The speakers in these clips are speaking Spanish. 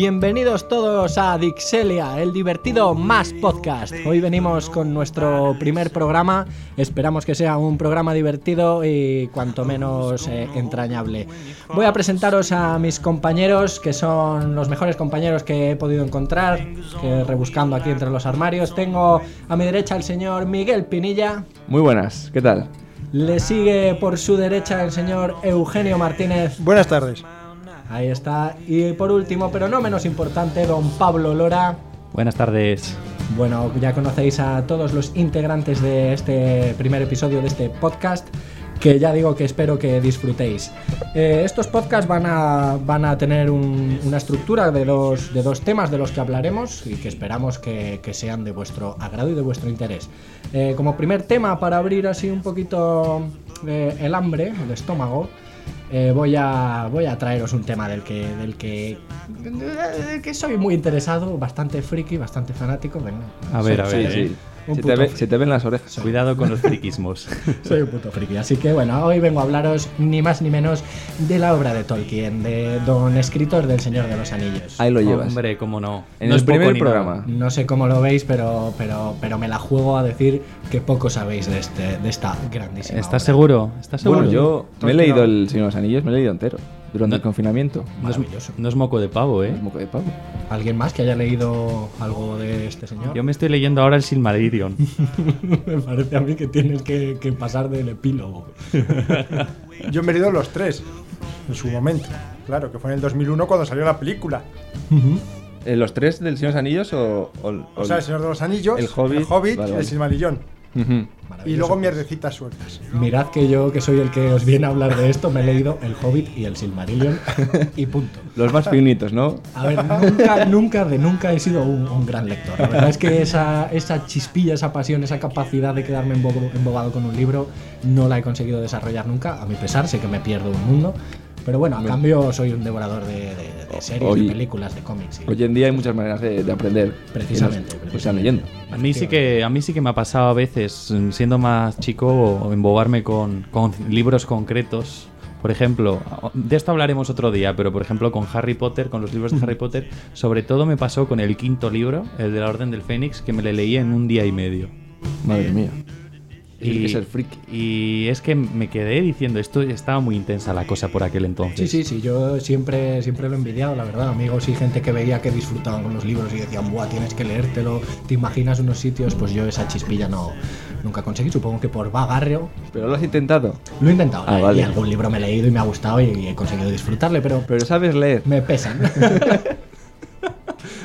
Bienvenidos todos a Dixelia, el divertido más podcast. Hoy venimos con nuestro primer programa. Esperamos que sea un programa divertido y cuanto menos eh, entrañable. Voy a presentaros a mis compañeros, que son los mejores compañeros que he podido encontrar, que rebuscando aquí entre los armarios. Tengo a mi derecha el señor Miguel Pinilla. Muy buenas, ¿qué tal? Le sigue por su derecha el señor Eugenio Martínez. Buenas tardes. Ahí está. Y por último, pero no menos importante, don Pablo Lora. Buenas tardes. Bueno, ya conocéis a todos los integrantes de este primer episodio de este podcast, que ya digo que espero que disfrutéis. Eh, estos podcasts van a, van a tener un- una estructura de dos, de dos temas de los que hablaremos y que esperamos que, que sean de vuestro agrado y de vuestro interés. Eh, como primer tema, para abrir así un poquito eh, el hambre, el estómago, eh, voy, a, voy a traeros un tema del que, del que, del que soy muy interesado, bastante friki, bastante fanático. Venga, A ver, a Sí, ver. sí. Un Se te, ve- se te ven las orejas. Cuidado con los friquismos. Soy un puto friki, así que bueno, hoy vengo a hablaros ni más ni menos de la obra de Tolkien, de don escritor del Señor de los Anillos. Ahí lo llevas. Hombre, cómo no. en No el primer programa. nada. No sé cómo lo veis, pero, pero, pero me la juego a decir que poco sabéis de, este, de esta grandísima ¿Estás obra. seguro? ¿Estás seguro? Bueno, yo me he leído El Señor de los Anillos, me he leído entero. Durante No- el confinamiento. no es, Maravilloso. no es moco de pavo, ¿eh? Es moco de pavo. ¿Alguien más que haya leído algo de este señor? Yo me estoy leyendo ahora el Silmarillion. me parece a mí que tienes que, que pasar del epílogo. Yo me he leído los tres en su momento. Claro, que fue en el 2001 cuando salió la película. Eh, ¿Los tres del Señor de los Anillos o...? o- O o- sea, El Señor de los Anillos, El Hobbit. Hobbit Vale, y vale. El Silmarillón. Ujú. Y Maravilloso. luego mierdecitas sueltas. Mirad que yo, que soy el que os viene a hablar de esto, me he leído El Hobbit y El Silmarillion y punto. Los más finitos, ¿no? A ver, nunca, nunca, de nunca he sido un, un gran lector. La verdad es que esa, esa chispilla, esa pasión, esa capacidad de quedarme embo- embobado con un libro, no la he conseguido desarrollar nunca. A mi pesar, sé que me pierdo un mundo. Pero bueno, a cambio soy un devorador de, de- de series, Hoy- de películas, de cómics. y- Hoy en día hay muchas maneras de, de aprender. Precisamente, nos- Pues leyendo. A mí sí que a mí sí que me ha pasado a veces, siendo más chico, embobarme con, con libros concretos. Por ejemplo, de esto hablaremos otro día, pero por ejemplo con Harry Potter, con los libros de Harry Potter, sobre todo me pasó con el quinto libro, el de la Orden del Fénix, que me le leí en un día y medio. Madre mía. Tienes Y, que ser friki. y es que me quedé diciendo, esto estaba muy intensa la cosa por aquel entonces. Sí, sí, sí, yo siempre, siempre lo he envidiado, la verdad. Amigos y gente que veía que disfrutaban con los libros y decían, buah, tienes que leértelo, te imaginas unos sitios, pues yo esa chispilla no, nunca conseguí. Supongo que por vagarreo ¿Pero lo has intentado? lo he intentado. Ah, y vale. algún libro me he leído y me ha gustado y, y he conseguido disfrutarle, pero Pero sabes leer. me pesan.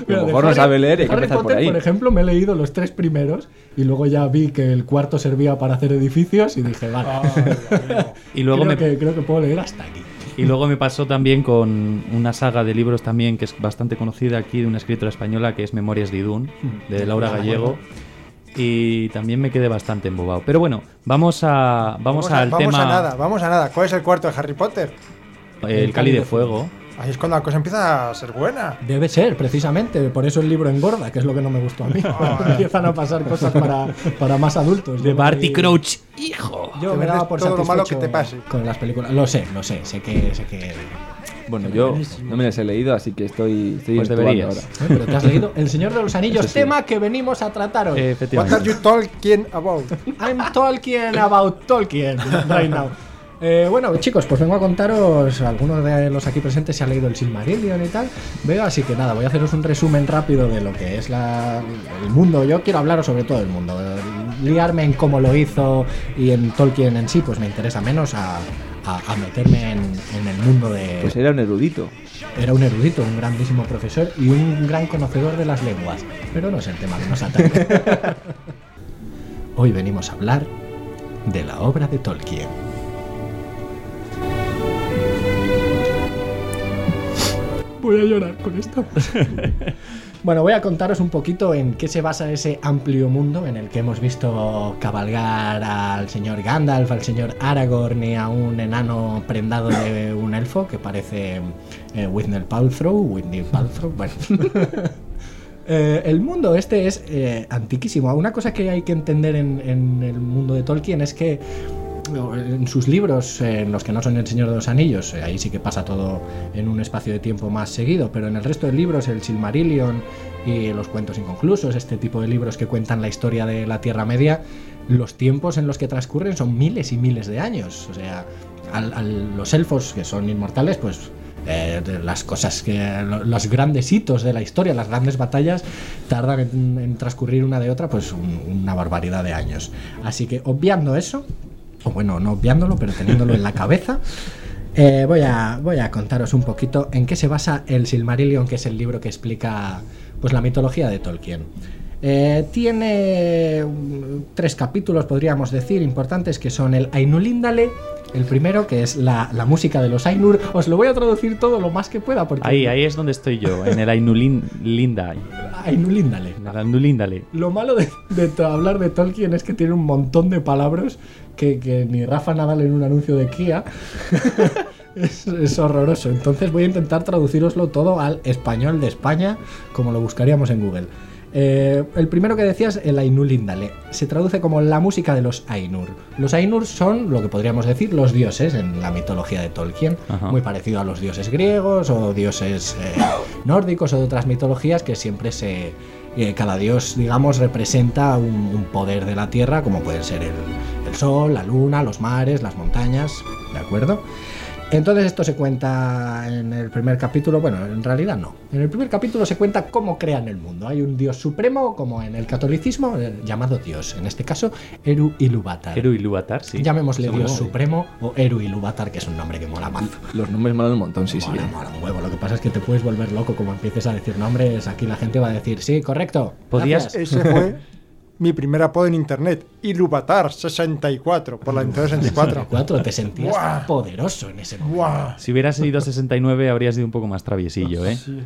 A lo mejor no sabe leer y hay que empezar por Potter, ahí. por ejemplo, me he leído los tres primeros y luego ya vi que el cuarto servía para hacer edificios y dije, vale, Y luego creo, me, que, creo que puedo leer hasta aquí. Y luego me pasó también con una saga de libros también que es bastante conocida aquí de una escritora española que es Memorias de Idún, de Laura Gallego. Y también me quedé bastante embobado. Pero bueno, vamos a vamos, al vamos tema a nada, vamos a nada. ¿Cuál es el cuarto de Harry Potter? el Cali de Fuego. Ahí es cuando la cosa empieza a ser buena. Debe ser, precisamente. Por eso el libro engorda, que es lo que no me gustó a mí. Empiezan a pasar cosas para, para más adultos. De Barty Crouch, hijo. Yo me daba por todo lo malo que te pase. Con las películas. Lo sé, lo sé. Sé que. Sé que... Bueno, yo no me las he leído, así que estoy, estoy Pues deberías. ahora. ¿Eh? Pero te has leído El Señor de los Anillos, sí. tema que venimos a tratar hoy. Eh, What efectivamente. are you talking about? I'm Tolkien about Tolkien right now. Eh, bueno, chicos, pues vengo a contaros. Algunos de los aquí presentes se ha leído el Silmarillion y tal. Veo, así que nada, voy a haceros un resumen rápido de lo que es la- el mundo. Yo quiero hablaros sobre todo el mundo. Liarme en cómo lo hizo y en Tolkien en sí, pues me interesa menos a, a- a meterme en, en el mundo de. Pues era un erudito. Era un erudito, un grandísimo profesor y un gran conocedor de las lenguas. Pero no es el tema que nos atañe. Hoy venimos a hablar de la obra de Tolkien. Voy a llorar con esto. Bueno, voy a contaros un poquito en qué se basa ese amplio mundo en el que hemos visto cabalgar al señor Gandalf, al señor Aragorn y a un enano prendado de un elfo que parece eh, Whitney Paltrow, Whitney Paltrow, bueno. Eh, el mundo este es eh, antiquísimo. Una cosa que hay que entender en, en el mundo de Tolkien es que en sus libros, en los que no son El Señor de los Anillos, eh, ahí sí que pasa todo en un espacio de tiempo más seguido, pero en el resto de libros, el Silmarillion y los cuentos inconclusos, este tipo de libros que cuentan la historia de la Tierra Media, los tiempos en los que transcurren son miles y miles de años. O sea, al- los elfos que son inmortales, pues eh, las cosas que. lo- los grandes hitos de la historia, las grandes batallas, tardan en, transcurrir una de otra, pues un- una barbaridad de años. Así que obviando eso, o bueno, no obviándolo, pero teniéndolo en la cabeza. eh, voy, a, voy a contaros un poquito en qué se basa el Silmarillion, que es el libro que explica pues, la mitología de Tolkien. Eh, tiene mm, tres capítulos, podríamos decir, importantes, que son el Ainulindale, el primero, que es la, la música de los Ainur. Os lo voy a traducir todo lo más que pueda, porque... Ahí, ahí es donde estoy yo, en el Ainulin Linda. Ainulindale. El Ainulindale. Lo malo de, hablar de Tolkien es que tiene un montón de palabras que, que ni Rafa Nadal en un anuncio de Kia. es, es horroroso. Entonces voy a intentar traduciroslo todo al español de España, como lo buscaríamos en Google. Eh, el primero que decías, el Ainul Indale, se traduce como la música de los Ainur. Los Ainur son lo que podríamos decir los dioses en la mitología de Tolkien, Ajá. muy parecido a los dioses griegos o dioses eh, nórdicos o de otras mitologías que siempre se, eh, cada dios, digamos, representa un, un poder de la tierra, como pueden ser el, el sol, la luna, los mares, las montañas, ¿de acuerdo? Entonces esto se cuenta en el primer capítulo, bueno, en realidad no. En el primer capítulo se cuenta cómo crean el mundo. Hay un dios supremo, como en el catolicismo, eh, llamado Dios, en este caso Eru Ilúvatar. Eru Ilúvatar, sí. Llamémosle. Dios supremo o Eru Ilúvatar, que es un nombre que mola más. Los nombres molan un montón, sí, sí. Mola, mola un huevo. Lo que pasa es que te puedes volver loco como empieces a decir nombres. Aquí la gente va a decir, sí, correcto. Podías- gracias". Ese fue mi primer apodo en internet. Iluvatar64, por la Nintendo 64. Cuatro, te sentías Buah. poderoso en ese momento. Si hubieras sido 69 habrías sido un poco más traviesillo, ¿eh? Sí.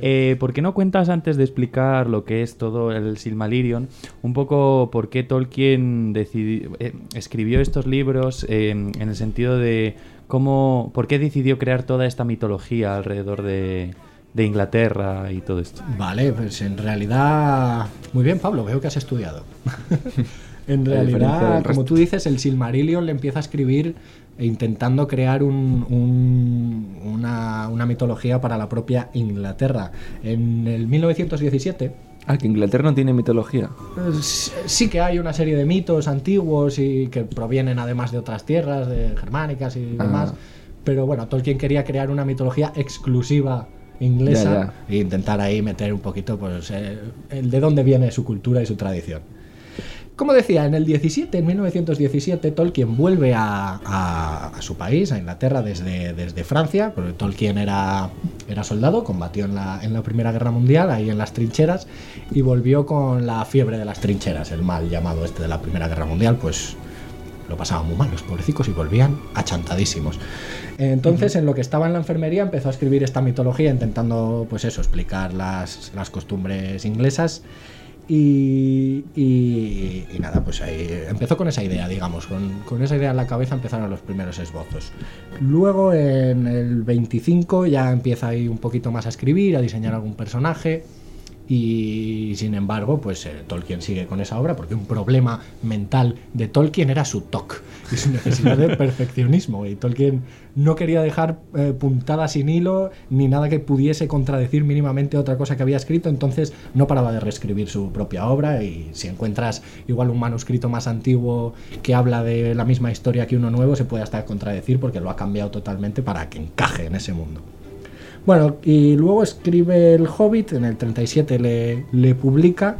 Eh, ¿Por qué no cuentas antes de explicar lo que es todo el Silmarillion, un poco por qué Tolkien decidi- eh, escribió estos libros eh, en el sentido de cómo, por qué decidió crear toda esta mitología alrededor de, de Inglaterra y todo esto? Vale, pues en realidad. Muy bien, Pablo, veo que has estudiado. en realidad, como tú dices, el Silmarillion le empieza a escribir e intentando crear un- un- una, una mitología para la propia Inglaterra. En el 1917. Ah, que Inglaterra no tiene mitología. Sí que hay una serie de mitos antiguos y que provienen además de otras tierras, de germánicas y Ah. demás. Pero bueno, Tolkien quería crear una mitología exclusiva inglesa Ya, e intentar ahí meter un poquito pues eh, el de dónde viene su cultura y su tradición. Como decía, en el 17, en 1917, Tolkien vuelve a, a- a su país, a Inglaterra, desde, desde Francia, porque Tolkien era, era soldado, combatió en la, en la Primera Guerra Mundial, ahí en las trincheras, y volvió con la fiebre de las trincheras, el mal llamado este de la Primera Guerra Mundial, pues lo pasaban muy mal los pobrecicos y volvían achantadísimos. Entonces, en lo que estaba en la enfermería, empezó a escribir esta mitología intentando, pues eso, explicar las, las costumbres inglesas. Y, y- y nada, pues ahí empezó con esa idea, digamos, con, con esa idea en la cabeza empezaron los primeros esbozos. Luego en el 25 ya empieza ahí un poquito más a escribir, a diseñar algún personaje. Y sin embargo, pues eh, Tolkien sigue con esa obra porque un problema mental de Tolkien era su TOC y su necesidad de perfeccionismo. Y Tolkien no quería dejar eh, puntada sin hilo ni nada que pudiese contradecir mínimamente otra cosa que había escrito, entonces no paraba de reescribir su propia obra. Y si encuentras igual un manuscrito más antiguo que habla de la misma historia que uno nuevo, se puede hasta contradecir porque lo ha cambiado totalmente para que encaje en ese mundo. Bueno, y luego escribe El Hobbit, en el 37 le, le publica.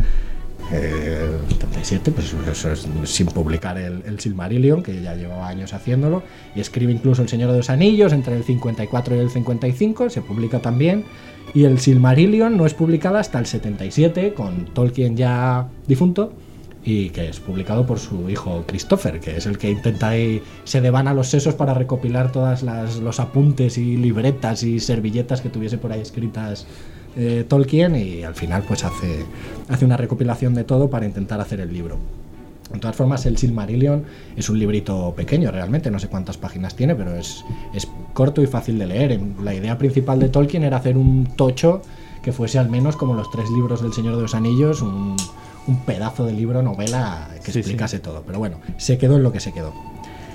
eh, el 37, pues eso es sin publicar el, Silmarillion, que ya llevaba años haciéndolo. Y escribe incluso El Señor de los Anillos entre el 54 y el 55, se publica también. Y el Silmarillion no es publicada hasta el 77, con Tolkien ya difunto y que es publicado por su hijo Christopher, que es el que intenta ahí, se devana los sesos para recopilar todas las, los apuntes y libretas y servilletas que tuviese por ahí escritas eh, Tolkien y al final pues hace, hace una recopilación de todo para intentar hacer el libro. De todas formas, el Silmarillion es un librito pequeño realmente, no sé cuántas páginas tiene, pero es, es corto y fácil de leer. La idea principal de Tolkien era hacer un tocho que fuese al menos como los tres libros del Señor de los Anillos, un, un pedazo de libro, novela que Sí, explicase todo. Pero bueno, se quedó en lo que se quedó.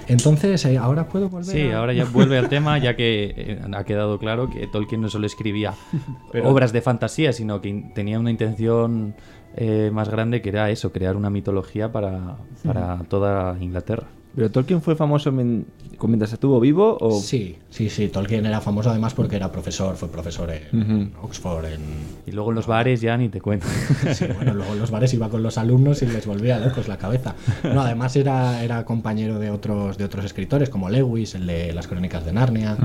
Entonces, eh, ahora puedo volver Sí, a- ahora ya vuelve al tema, ya que eh, ha quedado claro que Tolkien no solo escribía Pero- obras de fantasía, sino que tenía una intención eh, más grande que era eso, crear una mitología para, para toda Inglaterra. ¿Pero Tolkien fue famoso mientras estuvo vivo o...? Sí, sí, sí. Tolkien era famoso además porque era profesor, fue profesor en Ujú. Oxford, en... Y luego en los bares ya ni te cuento. Sí, bueno, luego en los bares iba con los alumnos y les volvía locos la cabeza. No, además era, era compañero de otros, de otros escritores, como Lewis, el de las crónicas de Narnia.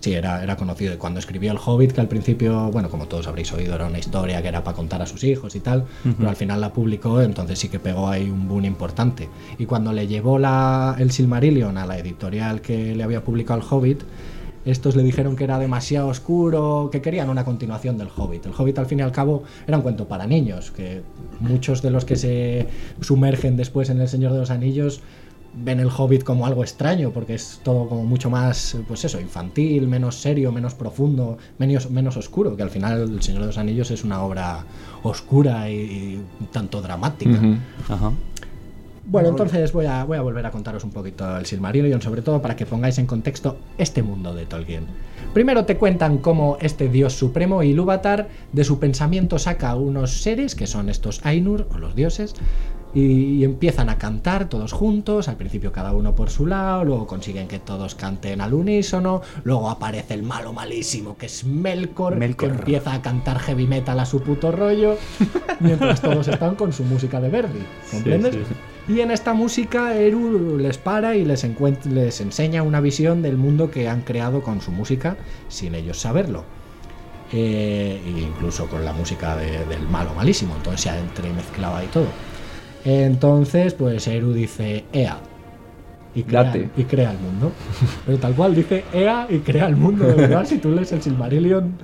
Sí, era, era conocido. Y cuando escribió El Hobbit, que al principio, bueno, como todos habréis oído, era una historia que era para contar a sus hijos y tal, pero al final la publicó, entonces sí que pegó ahí un boom importante. Y cuando le llevó la, el Silmarillion a la editorial que le había publicado El Hobbit, estos le dijeron que era demasiado oscuro, que querían una continuación del Hobbit. El Hobbit al fin y al cabo era un cuento para niños, que muchos de los que se sumergen después en El Señor de los Anillos ven el Hobbit como algo extraño, porque es todo como mucho más, pues eso, infantil, menos serio, menos profundo, menos, menos oscuro, que al final El Señor de los Anillos es una obra oscura y, tanto dramática. Ajá. Bueno, entonces voy a, voy a volver a contaros un poquito el Silmarillion, sobre todo para que pongáis en contexto este mundo de Tolkien. Primero te cuentan cómo este dios supremo, Ilúvatar, de su pensamiento saca unos seres, que son estos Ainur, o los dioses, y, empiezan a cantar todos juntos, al principio cada uno por su lado, luego consiguen que todos canten al unísono, luego aparece el malo malísimo, que es Melkor, Melkor. que empieza a cantar heavy metal a su puto rollo, mientras todos están con su música de Verdi, ¿comprendes? sí. Y en esta música Eru les para y les, enseña una visión del mundo que han creado con su música sin ellos saberlo. Eh, incluso con la música de- del malo malísimo, entonces se ha entremezclado ahí todo. Entonces, pues Eru dice EA. Y crea, Date. y crea el mundo. Pero tal cual dice EA y crea el mundo, de verdad. Si tú lees el Silmarillion,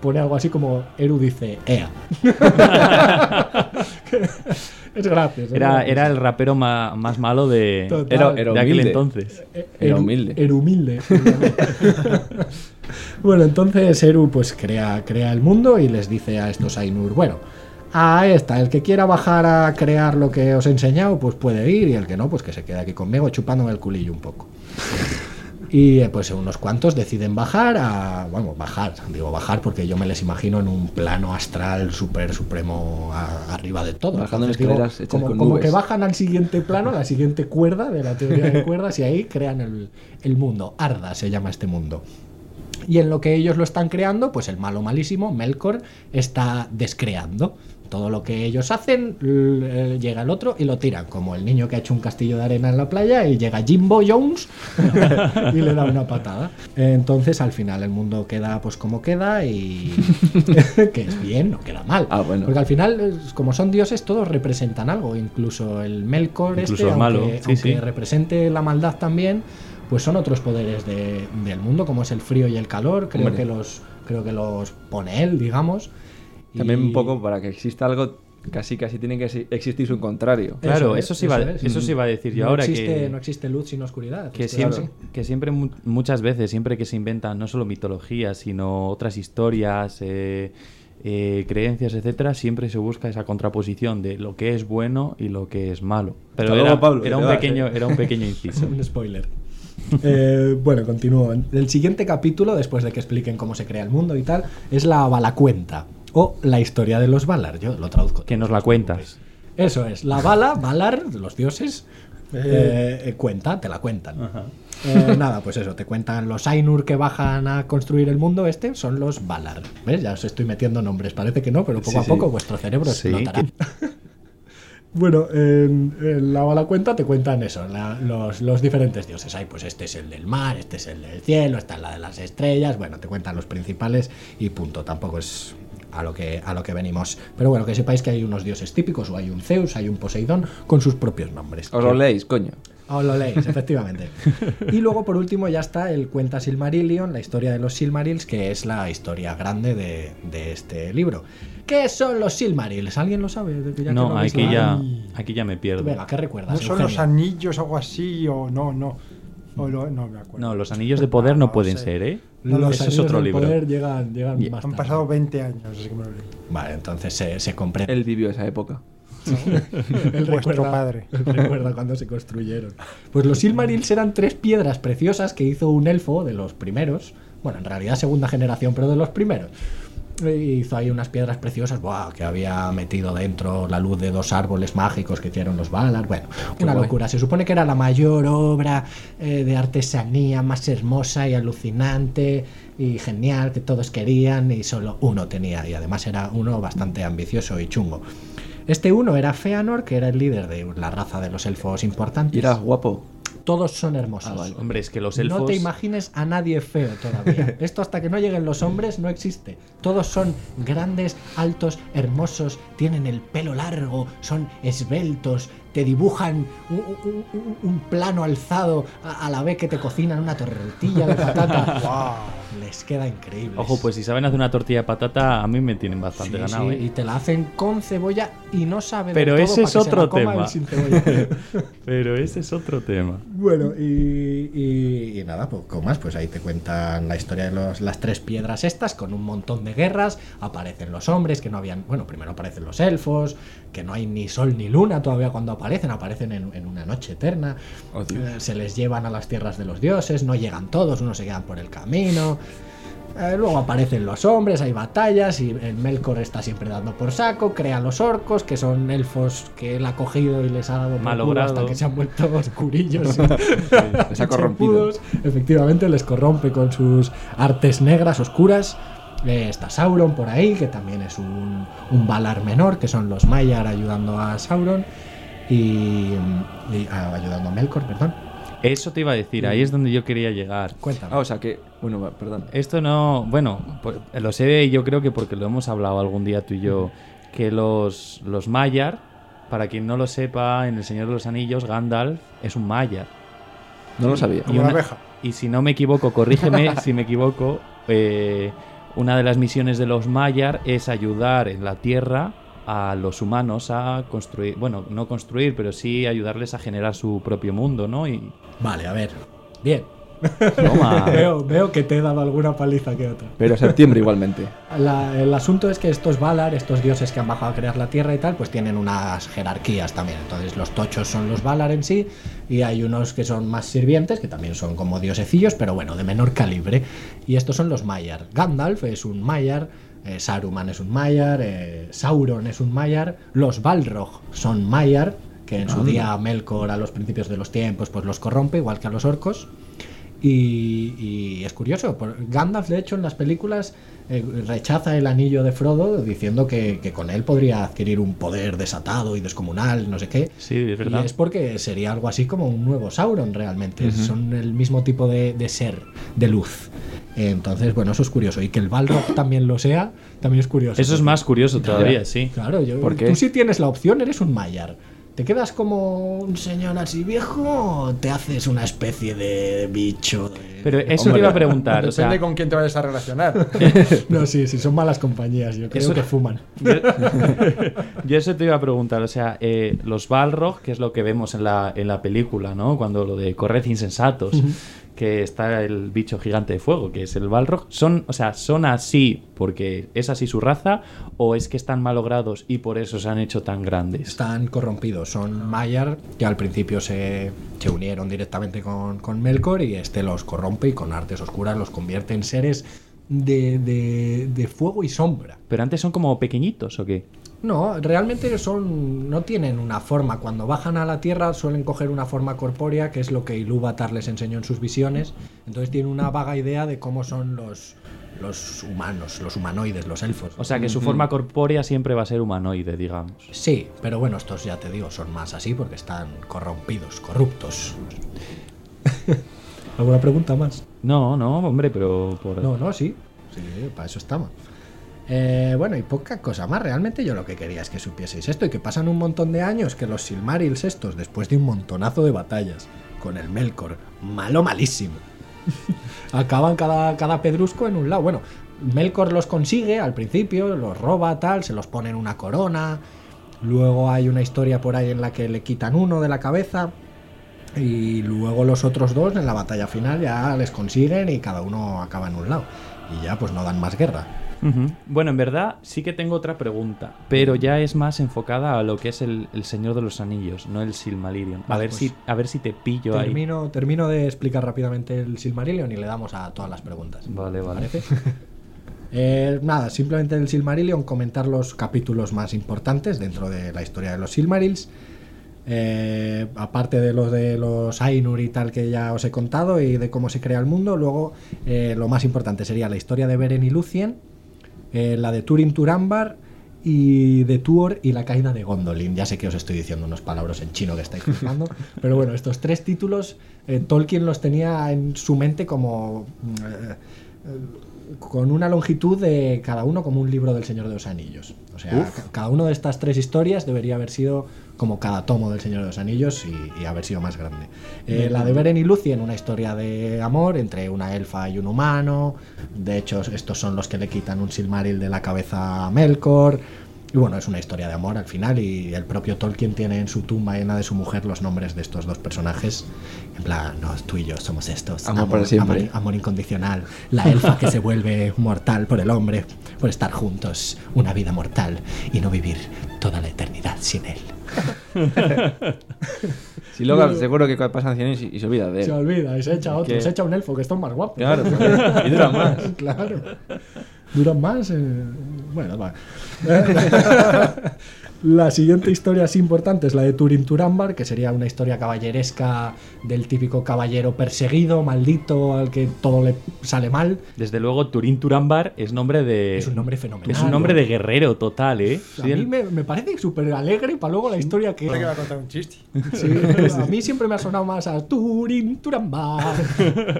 pone algo así como Eru dice EA. es Era, era el rapero ma- más malo de, Total. Era, era de aquel humilde. entonces. Era Eru- humilde. Eru humilde. bueno, entonces Eru pues crea, crea el mundo y les dice a estos Ainur, bueno, a esta, el que quiera bajar a crear lo que os he enseñado, pues puede ir, y el que no, pues que se quede aquí conmigo chupándome el culillo un poco. Y eh, pues unos cuantos deciden bajar a. Bueno, bajar, digo bajar porque yo me les imagino en un plano astral súper supremo a- arriba de todo. Bajando Entonces, escaleras como, con como nubes. que bajan al siguiente plano, a la siguiente cuerda de la teoría de cuerdas, y ahí crean el, el mundo. Arda se llama este mundo. Y en lo que ellos lo están creando, pues el malo malísimo, Melkor, está descreando. Todo lo que ellos hacen, eh, llega el otro y lo tiran, como el niño que ha hecho un castillo de arena en la playa y llega Jimbo Jones y le da una patada. Entonces al final el mundo queda pues como queda y que es bien, no queda mal. Ah, bueno. Porque al final, como son dioses, todos representan algo, incluso el Melkor Incluso este, el malo, aunque, sí, aunque sí. represente la maldad también, pues son otros poderes de- del mundo, como es el frío y el calor, creo Hombre. que los creo que los pone él, digamos. Y- También un poco para que exista algo, casi casi tiene que exi- existir su contrario. Claro, es, eso sí iba- es. eso sí iba a decir yo No ahora existe, que- no existe luz sin oscuridad. Que siempre, que siempre mu- muchas veces, siempre que se inventan no solo mitologías, sino otras historias, eh, eh, creencias, etcétera, siempre se busca esa contraposición de lo que es bueno y lo que es malo. Pero Hasta era, luego, Pablo, era que un vas, pequeño, eh. era un pequeño inciso. un spoiler. Eh, bueno, continúo. El siguiente capítulo, después de que expliquen cómo se crea el mundo y tal, es la Balacuenta o la historia de los Valar. Yo lo traduzco. que nos la cuentas. Eso es, la bala, Valar, los dioses, eh, eh, cuenta, te la cuentan. Eh, nada, pues eso, te cuentan los Ainur que bajan a construir el mundo este, son los Valar. ¿Ves? Ya os estoy metiendo nombres, parece que no, pero poco Sí, a sí. poco vuestro cerebro Sí. explotará. Bueno, en, en la bala cuenta te cuentan eso, la- los, los diferentes dioses. Hay, pues este es el del mar, este es el del cielo, esta es la de las estrellas. Bueno, te cuentan los principales y punto. Tampoco es a lo que a lo que venimos. Pero bueno, que sepáis que hay unos dioses típicos, o hay un Zeus, hay un Poseidón, con sus propios nombres. Os lo leéis, coño. Os lo leéis, efectivamente. Y luego, por último, ya está el Cuenta Silmarillion, la historia de los Silmarils, que es la historia grande de, de este libro. ¿Qué son los Silmarils? ¿Alguien lo sabe? Ya que lo No, aquí ya, aquí ya me pierdo. Venga, ¿qué recuerdas? ¿No son los anillos algo así o no? No, o lo- no me acuerdo. No, los anillos de poder no No pueden sé. ser, ¿eh? No lo los. Ese es anillos otro del libro. poder llegan, llegan más Han tarde. pasado 20 años desde que me lo leí. Vale, entonces se, se comprende. Él vivió esa época. Él Vuestro recuerda- padre. él recuerda cuando se construyeron. Pues los Silmarils eran tres piedras preciosas que hizo un elfo de los primeros. Bueno, en realidad segunda generación, pero de los primeros. Hizo ahí unas piedras preciosas, ¡buah! que había metido dentro la luz de dos árboles mágicos que hicieron los Valar. Bueno, una guay. locura. Se supone que era la mayor obra eh, de artesanía más hermosa y alucinante y genial que todos querían y solo uno tenía. Y además era uno bastante ambicioso y chungo. Este uno era Feanor, que era el líder de la raza de los elfos importantes. Y era guapo. Todos son hermosos. Ah, vale. Hombre, es que los elfos. No te imagines a nadie feo todavía. Esto hasta que no lleguen los hombres no existe. Todos son grandes, altos, hermosos, tienen el pelo largo, son esbeltos, te dibujan un, un- un- un plano alzado a, a la vez que te cocinan una tortilla de patata. Wow. Les queda increíble. Ojo, pues si saben hacer una tortilla de patata, a mí me tienen bastante ganado. ¿eh? Y te la hacen con cebolla y no sabe Pero ese es otro tema. Pero ese es otro tema. Bueno, y, y- y nada, poco más, pues ahí te cuentan la historia de los- las tres piedras estas, con un montón de guerras, aparecen los hombres, que no habían, bueno, primero aparecen los elfos, que no hay ni sol ni luna todavía cuando aparecen, aparecen en, en una noche eterna, Oh. Eh, se les llevan a las tierras de los dioses, no llegan todos, unos se quedan por el camino. Eh, luego aparecen los hombres, hay batallas y el Melkor está siempre dando por saco, crea los orcos, que son elfos que él ha cogido y les ha dado por hasta que se han vuelto oscurillos. y- Les ha corrompido. Efectivamente, les corrompe con sus artes negras, oscuras. Eh, está Sauron por ahí, que también es un, un Valar menor, que son los Maiar ayudando a Sauron. Y, y- ah, ayudando a Melkor, perdón. Eso te iba a decir, ahí es donde yo quería llegar. Cuéntame. Ah, o sea que. Bueno, perdón. Esto no, bueno, pues, lo sé yo creo que porque lo hemos hablado algún día tú y yo, que los, los Maiar, para quien no lo sepa, en El Señor de los Anillos, Gandalf es un Maiar. No lo sabía. Como una abeja. Y si no me equivoco, corrígeme si me equivoco, eh, una de las misiones de los Maiar es ayudar en la Tierra a los humanos a construir, bueno, no construir, pero sí ayudarles a generar su propio mundo, ¿no? Y Vale, a ver. Bien. Toma, Veo, veo que te he dado alguna paliza que otra. Pero septiembre igualmente. La- el asunto es que estos Valar, estos dioses que han bajado a crear la Tierra y tal, pues tienen unas jerarquías también. Entonces los tochos son los Valar en sí y hay unos que son más sirvientes, que también son como diosecillos, pero bueno, de menor calibre. Y estos son los Maiar. Gandalf es un Maiar, eh, Saruman es un Maiar, eh, Sauron es un Maiar, los Balrog son Maiar, que en su día Melkor a los principios de los tiempos pues los corrompe, igual que a los orcos. Y, y es curioso, Gandalf de hecho en las películas eh, rechaza el anillo de Frodo diciendo que, que con él podría adquirir un poder desatado y descomunal, no sé qué. sí, es verdad. Y es porque sería algo así como un nuevo Sauron realmente. Son el mismo tipo de, de ser, de luz. Entonces, bueno, eso es curioso. Y que el Balrog también lo sea, también es curioso. Eso es más curioso todavía, sí. Claro, yo, tú si tienes la opción, eres un Maiar. ¿Te quedas como un señor así viejo o te haces una especie de bicho? de- Pero eso Hombre, te iba a preguntar, o Depende sea, con quién te vayas a relacionar. No, sí, sí, son malas compañías. Yo creo Eso- que fuman. Yo, yo eso te iba a preguntar, o sea, eh, los Balrog, que es lo que vemos en la, en la película, ¿no? Cuando lo de corred insensatos, que está el bicho gigante de fuego, que es el Balrog, son, o sea, son así porque es así su raza, o es que están malogrados y por eso se han hecho tan grandes. Están corrompidos. Son Maiar que al principio se, se unieron directamente con, con Melkor y este los corrompe y con artes oscuras los convierte en seres de, de- de fuego y sombra. Pero antes son como pequeñitos, ¿o qué? No, realmente son no tienen una forma. Cuando bajan a la Tierra suelen coger una forma corpórea, que es lo que Ilúvatar les enseñó en sus visiones. Entonces tienen una vaga idea de cómo son los, los humanos, los humanoides, los elfos. O sea, que su forma corpórea siempre va a ser humanoide, digamos. Sí, pero bueno, estos ya te digo, son más así porque están corrompidos, corruptos. ¿Alguna pregunta más? No, no, hombre, pero por... No, no, sí. Sí, para eso estamos. Eh, bueno, y poca cosa más. Realmente yo lo que quería es que supieseis esto y que pasan un montón de años que los Silmarils estos, después de un montonazo de batallas con el Melkor, malo malísimo, acaban cada, cada pedrusco en un lado. Bueno, Melkor los consigue al principio, los roba, tal, se los pone en una corona. Luego hay una historia por ahí en la que le quitan uno de la cabeza. Y luego los otros dos en la batalla final ya les consiguen y cada uno acaba en un lado. Y ya pues no dan más guerra. Bueno, en verdad sí que tengo otra pregunta, pero ya es más enfocada a lo que es el, el Señor de los Anillos, no el Silmarillion. A ver pues si a ver si te pillo ahí. Termino, termino de explicar rápidamente el Silmarillion y le damos a todas las preguntas. Vale, vale. Eh, nada, simplemente el Silmarillion, comentar los capítulos más importantes dentro de la historia de los Silmarils. Eh, aparte de los de los Ainur y tal que ya os he contado y de cómo se crea el mundo, luego eh, lo más importante sería la historia de Beren y Lucien, eh, la de Turin Turambar y de Tuor y la caída de Gondolin. Ya sé que os estoy diciendo unos palabras en chino que estáis flipando, pero bueno, estos tres títulos eh, Tolkien los tenía en su mente como eh, con una longitud de cada uno como un libro del Señor de los Anillos. O sea, ca- cada una de estas tres historias debería haber sido como cada tomo del Señor de los Anillos y, y haber sido más grande. Eh, la de Beren y Lucien, una historia de amor entre una elfa y un humano. De hecho, estos son los que le quitan un Silmaril de la cabeza a Melkor. Y bueno, es una historia de amor al final y el propio Tolkien tiene en su tumba llena de su mujer los nombres de estos dos personajes. En plan, no, tú y yo somos estos. Amor para siempre. Amor, amor incondicional. La elfa que se vuelve mortal por el hombre, por estar juntos, una vida mortal y no vivir toda la eternidad sin él. Si luego seguro que pasan 100 años y, y se olvida de Se él. olvida y se echa otro, Que- se echa un elfo que está más guapo. Claro, y dura más. claro. Duran más. eh, Bueno, va. La siguiente historia así importante es la de Turin Turambar, que sería una historia caballeresca del típico caballero perseguido, maldito, al que todo le sale mal. Desde luego, Turín Turambar es nombre de. Es un nombre fenomenal. Es un nombre de guerrero total, ¿eh? A Sí, mí el- me, me parece súper alegre para luego la historia que... Ahora que va a contar un chiste. Sí, a mí siempre me ha sonado más a Turin Turambar.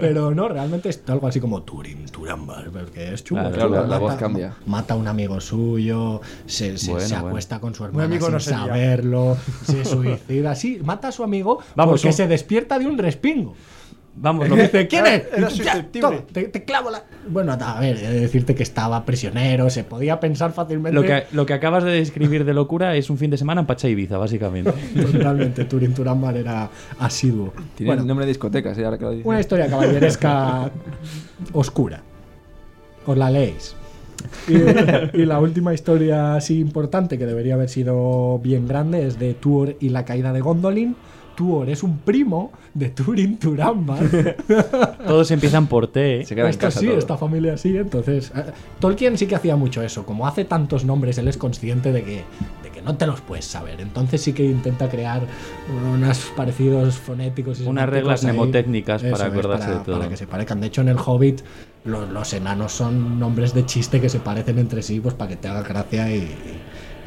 Pero no, realmente es algo así como Turin Turambar, porque es chulo. Claro, es chulo. la Mata- voz cambia. Mata a un amigo suyo, se, se- Bueno, se bueno. acuesta con su Un hermana amigo sin no saberlo, se suicida. Sí, mata a su amigo Vamos, porque un- se despierta de un respingo. Vamos, Y lo que- dice, ¿quién es? Era susceptible. te, te clavo la... Bueno, a ver, he de decirte que estaba prisionero, se podía pensar fácilmente... lo, que, lo que acabas de describir de locura es un fin de semana en Pacha Ibiza, básicamente. Totalmente, Turin Turambar era asiduo. Tiene Bueno, nombre de discotecas, ¿eh? Ahora que lo dices. Una historia caballeresca oscura. Os la leéis. Y, y la última historia así importante que debería haber sido bien grande es de Tuor y la caída de Gondolin. Tuor es un primo de Turin Turambar. Todos empiezan por T, ¿eh? Se queda en casa sí, todo. esta familia sí. Entonces, eh, Tolkien sí que hacía mucho eso. Como hace tantos nombres, él es consciente de que no te los puedes saber. Entonces sí que intenta crear unos parecidos fonéticos y Unas reglas ahí. mnemotécnicas para Eso es, acordarse para- de todo. Para que se parezcan. De hecho, en el Hobbit, lo- los, enanos son nombres de chiste que se parecen entre sí, pues para que te haga gracia y,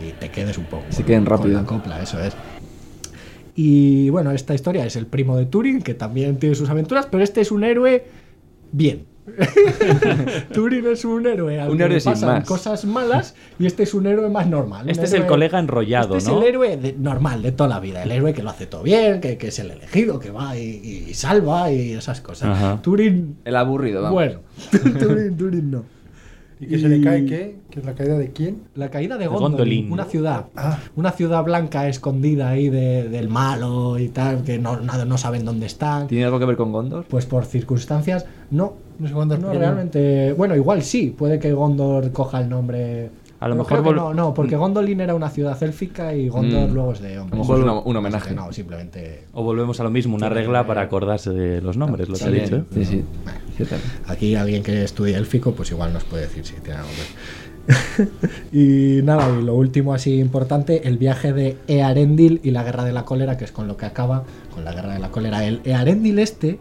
y te quedes un poco. Se queden con rápido. la copla, eso es. Y bueno, esta historia es el primo de Turing, que también tiene sus aventuras, pero este es un héroe bien. Turing es un héroe al Un que héroe le sin pasan más. cosas malas y este es un héroe más normal. Este es el colega enrollado, este ¿no? es el héroe de- normal de toda la vida, el héroe que lo hace todo bien, que, que es el elegido, que va y, y salva y esas cosas. Ajá. Turing, El aburrido, vamos. bueno, Turing, Turing no. ¿Y que se le cae qué? ¿Que es la caída de quién? La caída de Gondolin, Gondolin. una ciudad, Ah. una ciudad blanca escondida ahí de- del malo y tal, que no, nada, no saben dónde están. ¿Tiene algo que ver con Gondor? Pues por circunstancias, no. No sé cuándo es No, realmente. Bueno, igual sí, puede que Gondor coja el nombre. A lo mejor vol- no, no, porque Gondolin era una ciudad élfica y Gondor Mm. luego es de hombres. A lo mejor es una- un homenaje. No, simplemente. O volvemos a lo mismo, una regla para acordarse de los nombres, lo que Sí, he dicho. ¿eh? Sí, sí. Aquí alguien que estudie élfico, pues igual nos puede decir si tiene algo y nada, y lo último así importante, el viaje de Earendil y la guerra de la cólera, que es con lo que acaba, con la guerra de la cólera. El Earendil este,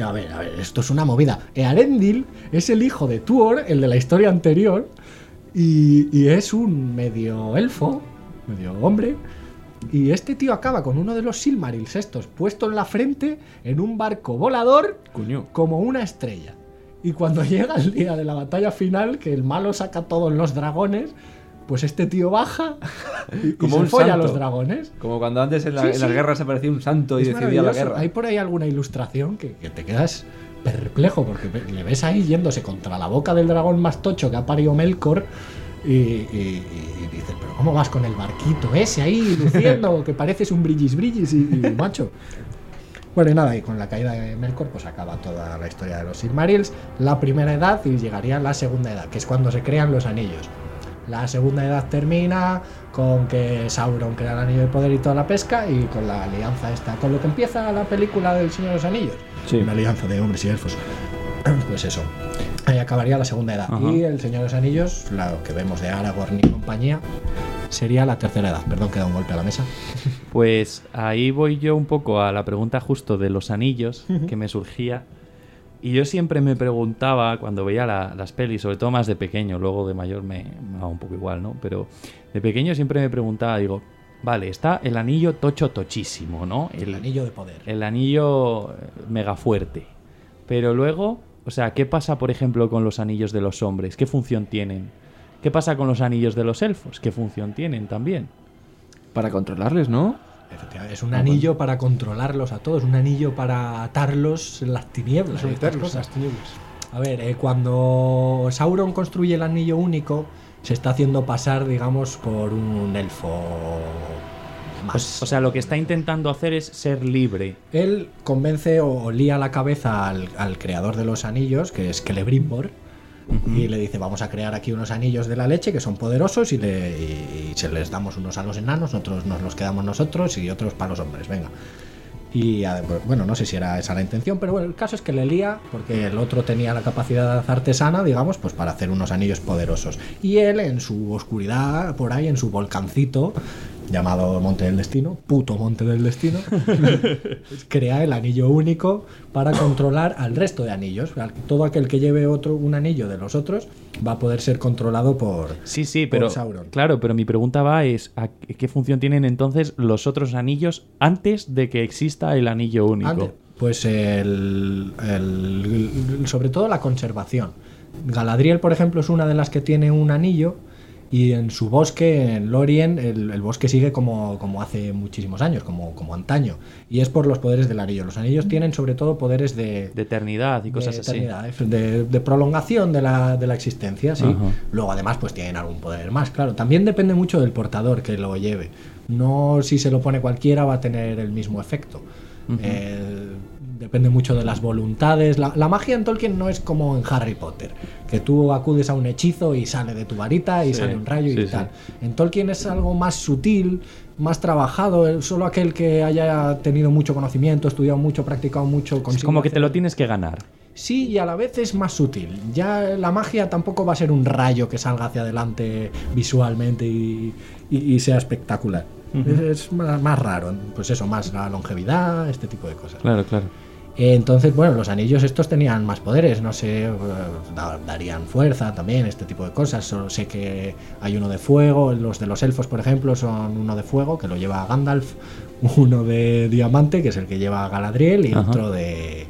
a ver, a ver, esto es una movida. Earendil es el hijo de Tuor, el de la historia anterior, y, y es un medio elfo, medio hombre. Y este tío acaba con uno de los Silmarils estos puesto en la frente en un barco volador Cuño. como una estrella. Y cuando llega el día de la batalla final, que el malo saca todos los dragones, pues este tío baja y, Como se un folla a santo. los dragones. Como cuando antes en, la- Sí, en las guerras aparecía un santo y Es decidía la guerra. Hay por ahí alguna ilustración que, que te quedas perplejo porque le ves ahí yéndose contra la boca del dragón más tocho que ha parido Melkor y, y- y dices, pero ¿cómo vas con el barquito ese ahí luciendo que pareces un brillis brillis y, y, macho? Bueno, y nada, y con la caída de Melkor, pues acaba toda la historia de los Silmarils, la primera edad y llegaría la segunda edad, que es cuando se crean los anillos. La segunda edad termina con que Sauron crea el anillo de poder y toda la pesca, y con la alianza esta, con lo que empieza la película del Señor de los Anillos. Sí. Una alianza de hombres y elfos. Pues eso. Ahí acabaría la segunda edad. Ajá. Y el Señor de los Anillos, lo que vemos de Aragorn y compañía, sería la tercera edad. Perdón, que da un golpe a la mesa. Pues ahí voy yo un poco a la pregunta justo de los anillos que me surgía. Y yo siempre me preguntaba cuando veía la- las pelis, sobre todo más de pequeño, luego de mayor me, me daba un poco igual, ¿no? Pero de pequeño siempre me preguntaba, digo, vale, está el anillo tocho tochísimo, ¿no? El anillo de poder. el anillo eh, mega fuerte. Pero luego, o sea, ¿qué pasa, por ejemplo, con los anillos de los hombres? ¿Qué función tienen? ¿Qué pasa con los anillos de los elfos? ¿Qué función tienen también? Para controlarles, ¿no? Es un anillo para controlarlos a todos, un anillo para atarlos en las tinieblas. a cosas. las tinieblas. A ver, eh, cuando Sauron construye el anillo único, se está haciendo pasar, digamos, por un elfo más. O sea, lo que está intentando hacer es ser libre. Él convence o, o lía la cabeza al, al creador de los anillos, que es Celebrimbor, y le dice, vamos a crear aquí unos anillos de la leche que son poderosos y, le, se les damos unos a los enanos, otros nos los quedamos nosotros y otros para los hombres, venga. Y a- pues, bueno, no sé si era esa la intención, pero bueno, el caso es que le lía porque el otro tenía la capacidad artesana, digamos, pues para hacer unos anillos poderosos. Y él en su oscuridad, por ahí, en su volcancito, llamado Monte del Destino, puto Monte del Destino, crea el anillo único para controlar al resto de anillos. Todo aquel que lleve otro un anillo de los otros va a poder ser controlado por, Sí, sí, por pero Sauron. claro, pero mi pregunta va es ¿a qué qué función tienen entonces los otros anillos antes de que exista el anillo único? Antes, pues el, el- sobre todo la conservación. Galadriel, por ejemplo, es una de las que tiene un anillo y en su bosque, en Lorien, el, el bosque sigue como, como hace muchísimos años, como, como antaño. Y es por los poderes del anillo. Los anillos tienen sobre todo poderes de, De eternidad y cosas de así. eternidad, de, de prolongación de la, de la existencia, sí. Ajá. Luego, además, pues tienen algún poder más, claro. También depende mucho del portador que lo lleve. No si se lo pone cualquiera va a tener el mismo efecto. Eh, depende mucho de las voluntades. La, la magia en Tolkien no es como en Harry Potter, que tú acudes a un hechizo y sale de tu varita y Sí, sale un rayo y sí. tal. En Tolkien es algo más sutil, más trabajado. El- Solo aquel que haya tenido mucho conocimiento, estudiado mucho, practicado mucho, Es como que te lo tienes que ganar. Sí, y a la vez es más sutil. Ya la magia tampoco va a ser un rayo que salga hacia adelante visualmente y, y- y sea espectacular. Es, es más, más raro, pues eso, más la longevidad, este tipo de cosas. Claro, claro. Entonces, bueno, los anillos estos tenían más poderes, no sé, eh, da- darían fuerza también, este tipo de cosas. Solo sé que hay uno de fuego, los de los elfos, por ejemplo, son uno de fuego, que lo lleva Gandalf, uno de diamante, que es el que lleva Galadriel, y Ajá. otro de,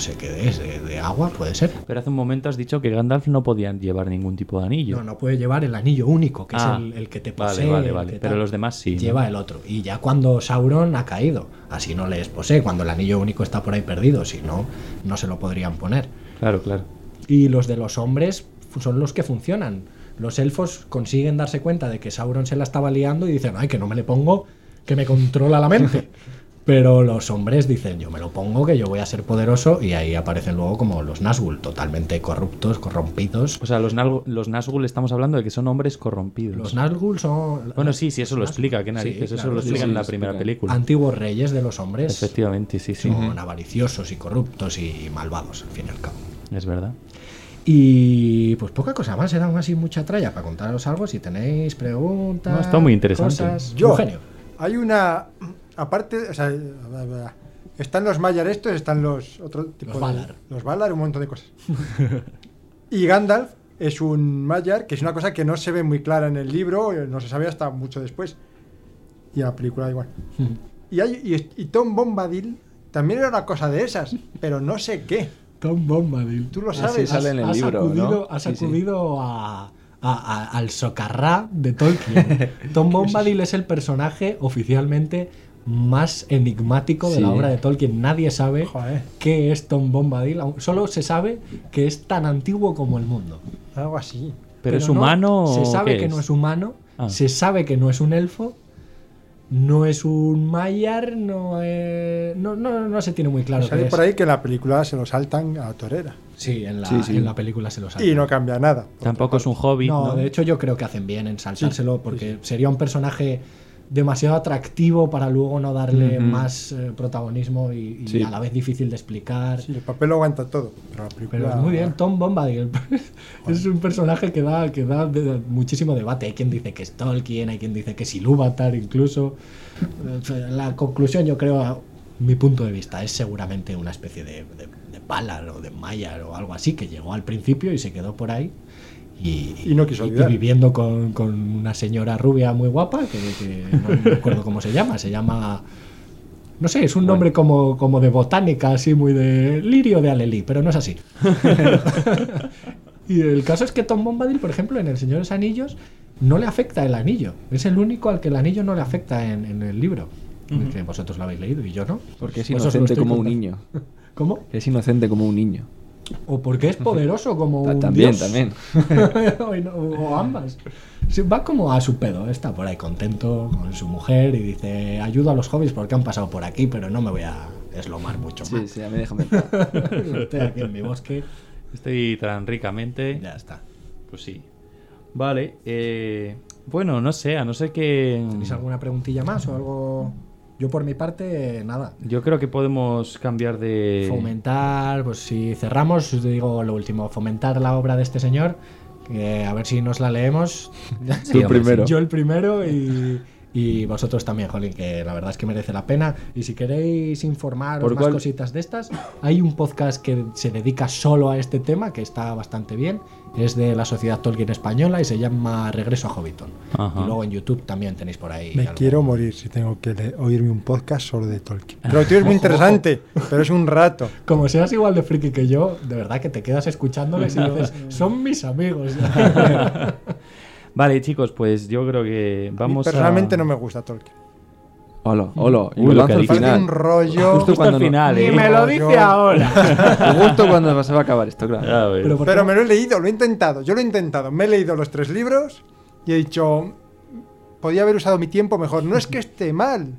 sé qué es, de, de agua, puede ser. Pero hace un momento has dicho que Gandalf no podía llevar ningún tipo de anillo. No, no puede llevar el anillo único, que Ah, es el, el que te vale, posee. vale, vale. que Pero los demás sí, ¿no? Lleva el otro. Y ya cuando Sauron ha caído, así no les posee, cuando el anillo único está por ahí perdido, si no, no se lo podrían poner. Claro, claro. Y los de los hombres son los que funcionan. Los elfos consiguen darse cuenta de que Sauron se la estaba liando y dicen, ay, que no me le pongo, que me controla la mente. Pero los hombres dicen, yo me lo pongo, que yo voy a ser poderoso, y ahí aparecen luego como los Nazgûl, totalmente corruptos, corrompidos. O sea, los, los Nazgûl estamos hablando de que son hombres corrompidos. Los Nazgûl son... Bueno, sí, sí, eso lo explica, qué narices, Sí, eso claro, lo explica sí, en la primera explica. película. Antiguos reyes de los hombres Efectivamente, sí, sí. son avariciosos y corruptos y malvados, al fin y al cabo. Es verdad. Y pues poca cosa más, era aún así mucha tralla para contaros algo. Si tenéis preguntas, No, está muy interesante. cosas. Yo, Eugenio. hay una. Aparte, o sea, están los Maiar estos, están los otro tipo Los de- Valar. Los Valar, un montón de cosas. y Gandalf es un Maiar, que es una cosa que no se ve muy clara en el libro, no se sabe hasta mucho después. Y en la película igual. Y, hay, y, y Tom Bombadil también era una cosa de esas, pero no sé qué. Tom Bombadil. Tú lo sabes. sale en el has libro, acudido, ¿no? has Sí, sí. acudido a, a- a- al socarrá de Tolkien. Tom Bombadil es el personaje oficialmente más enigmático de Sí. la obra de Tolkien. Nadie sabe Joder. qué es Tom Bombadil. Solo se sabe que es tan antiguo como el mundo. Algo así. ¿Pero, es no, humano Se sabe que no es humano, Ah. se sabe que no es un elfo no es un Maillard, no, es- no, no, no se tiene muy claro Sale es. por ahí que en la película se lo saltan a torera. Sí, en la, Sí, sí. en la película se lo saltan. Y no cambia nada. Tampoco es un hobby. No, ¿no? de hecho yo creo que hacen bien en saltárselo Sí, porque sería un personaje demasiado atractivo para luego no darle Ujú. más eh, protagonismo y, y Sí. a la vez difícil de explicar. Sí, el papel lo aguanta todo. Pero la película. Pero es muy bien, Tom Bombadil es un personaje que da, que da de- muchísimo debate. Hay quien dice que es Tolkien, hay quien dice que es Ilúvatar incluso. Eh, La conclusión, yo creo, a mi punto de vista, es seguramente una especie de, de, de Valar o de Maiar o algo así que llegó al principio y se quedó por ahí. Y, Y no quiso y olvidar. viviendo con, con una señora rubia muy guapa, que, que no me acuerdo cómo se llama, se llama... No sé, es un nombre como, como de botánica, así muy de lirio de Alelí, pero no es así. y el caso es que Tom Bombadil, por ejemplo, en El Señor de los Anillos, no le afecta el anillo. Es el único al que el anillo no le afecta en, en el libro. Que vosotros lo habéis leído y yo no. Porque es inocente como un niño. ¿Cómo? Es inocente como un niño. O porque es poderoso como un también, dios. también. o, no- o ambas. Sí, va como a su pedo, está por ahí contento con su mujer y dice, ayudo a los hobbies porque han pasado por aquí, pero no me voy a eslomar mucho Sí, más. sí, a mí déjame. Estoy aquí en mi bosque. Estoy tan ricamente. Ya está. Pues sí. Vale. eh, bueno, no sé, a no ser que. ¿Tenéis alguna preguntilla más o algo? Yo por mi parte, nada. Yo creo que podemos cambiar de. Fomentar, pues si cerramos, os digo lo último, fomentar la obra de este señor, que a ver si nos la leemos. Sí, Tú hombre, primero. Yo el primero y, y vosotros también, Jolín, que la verdad es que merece la pena. Y si queréis informaros ¿Por más cuál? cositas de estas, hay un podcast que se dedica solo a este tema, que está bastante bien. Es de la Sociedad Tolkien Española y se llama Regreso a Hobbiton. Ajá. Y luego en YouTube también tenéis por ahí. Me algo. quiero morir si tengo que oírme un podcast solo de Tolkien. Pero tío, es muy interesante, pero es un rato. Como seas igual de friki que yo, de verdad que te quedas escuchándoles y dices, son mis amigos. Vale, chicos, pues yo creo que A mí vamos personalmente a. no me gusta Tolkien. Hola, hola. Y Uy, lo lo que lanzo al dice. Parece final. un rollo. Justo Justo cuando al no- final, Ni ¿eh? me lo No, dice yo- ahora. Justo cuando se va a acabar esto, claro. Pero, me lo he leído, lo he intentado. Yo lo he intentado. Me he leído los tres libros y he dicho, podía haber usado mi tiempo mejor. No es que esté mal.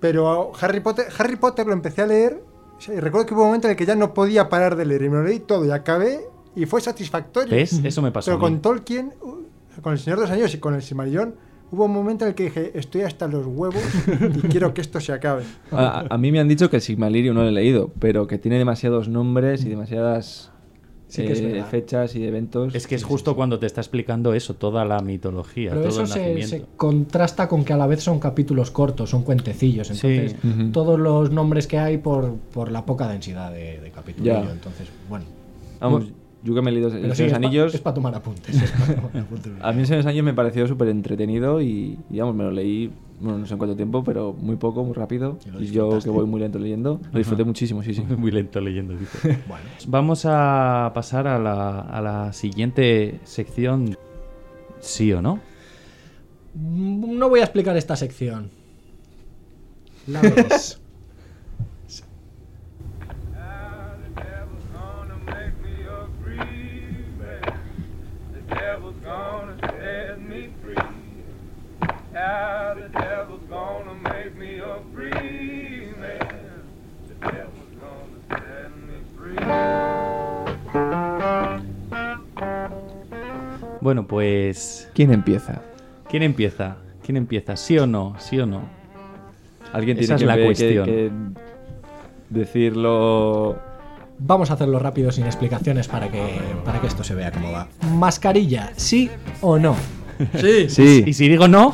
Pero Harry Potter, Harry Potter lo empecé a leer y recuerdo que hubo un momento en el que ya no podía parar de leer y me lo leí todo y acabé y fue satisfactorio. ¿Ves? Eso me pasó. Pero con Tolkien, con El Señor de los Anillos y con El Silmarillion, hubo un momento en el que dije, estoy hasta los huevos y quiero que esto se acabe. A, a mí me han dicho que el Sigmarium no lo he leído, pero que tiene demasiados nombres y demasiadas Sí que eh, fechas y eventos. Es que es justo cuando te está explicando eso, toda la mitología, Pero todo eso el se, se contrasta con que a la vez son capítulos cortos, son cuentecillos. Sí. Entonces, Ujú. todos los nombres que hay por, por la poca densidad de, de capítulos. Ya. Entonces, bueno. Vamos, yo que me he leído El sí, pa- Anillos. es para tomar apuntes. es pa' tomar apuntes. A mí El Señor de los Anillos me pareció súper entretenido y, digamos, me lo leí, bueno, no sé en cuánto tiempo, pero muy poco, muy rápido. Y yo que voy muy lento leyendo, lo disfruté muchísimo, sí, sí. Muy lento leyendo, dice. Bueno, Vamos a pasar a la, a la siguiente sección. ¿Sí o no? mm, no voy a explicar esta sección. La. Bueno, pues. ¿Quién empieza? ¿Quién empieza? ¿Quién empieza? ¿Sí o no? ¿Sí o no? Alguien Esa tiene es que, la ver- cuestión. que decirlo. Vamos a hacerlo rápido sin explicaciones para que, para que esto se vea cómo va. Mascarilla, ¿sí o no? Sí, Sí. Y si digo no.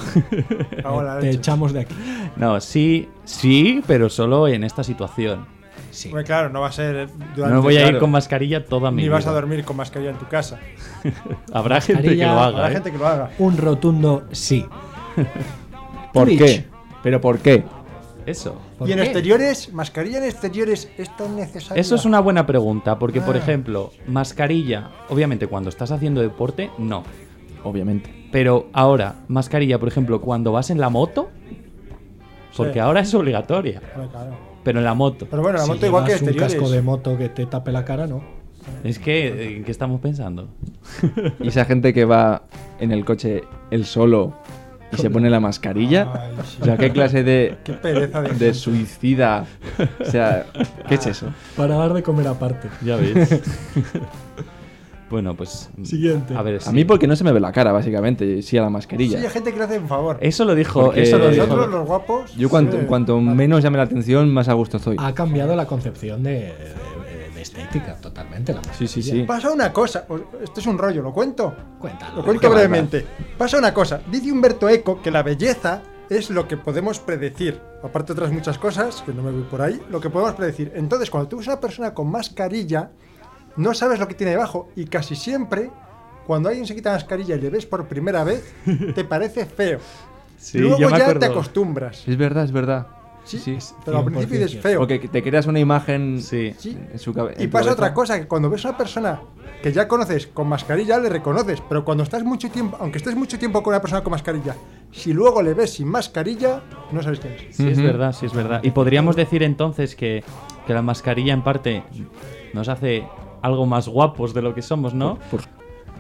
Te echamos de aquí. no, sí, sí, pero solo en esta situación. Sí. Claro, no va a ser durante No voy a ir claro. con mascarilla toda mi ni vida. vas a dormir con mascarilla en tu casa. Habrá gente que Mascarilla, lo Habrá haga. ¿eh? gente que lo haga. Un rotundo sí. ¿Por Twitch. qué? ¿Pero por qué? Eso. ¿Por ¿Y en qué? exteriores? ¿Mascarilla en exteriores es tan necesaria? Eso es una buena pregunta, porque por Ah. ejemplo, mascarilla, obviamente cuando estás haciendo deporte, no. Obviamente. Pero ahora, mascarilla, por ejemplo, cuando vas en la moto, porque Sí. ahora es obligatoria, claro. Pero en la moto. Pero bueno, la Si moto igual que un exteriores. casco de moto que te tape la cara, ¿no? Es que, ¿en qué estamos pensando? Y esa gente que va en el coche él solo, y se pone la mascarilla. Ay, sí. O sea, ¿qué clase de, Qué pereza de, suicida? O sea, ¿qué es eso? Para dar de comer aparte. Ya ves. bueno, pues. Siguiente. A ver, A sí. mí porque no se me ve la cara, básicamente, sí a la Sí, mascarilla. hay gente que le hace un favor. Eso lo dijo. Porque Eso lo dijo. Nosotros, los guapos. Yo cuanto, sí. cuanto menos llame la atención, más a gusto estoy. Ha cambiado la concepción de, de- de estética totalmente. La Sí, sí, sí. Pasa una cosa. os- Esto es un rollo, ¿lo cuento? Cuéntalo. Lo cuento ¿Qué va, brevemente. Pasa una cosa. Dice Humberto Eco que la belleza es lo que podemos predecir. Aparte de otras muchas cosas, que no me voy por ahí, lo que podemos predecir. Entonces, cuando tú ves una persona con mascarilla, no sabes lo que tiene debajo. Y casi siempre, cuando alguien se quita la mascarilla y le ves por primera vez, te parece feo. Sí, Luego ya te acostumbras. Es verdad, es verdad. Sí, sí. pero al 100% principio dices cierto. feo. Porque te creas una imagen Sí. Sí. en su cabeza. Y pasa otra cosa, que cuando ves a una persona que ya conoces con mascarilla, le reconoces, pero cuando estás mucho tiempo, aunque estés mucho tiempo con una persona con mascarilla, si luego le ves sin mascarilla, no sabes quién es. Sí, es verdad, sí, es verdad. Y podríamos decir entonces que, que la mascarilla en parte nos hace algo más guapos de lo que somos, ¿no? Por-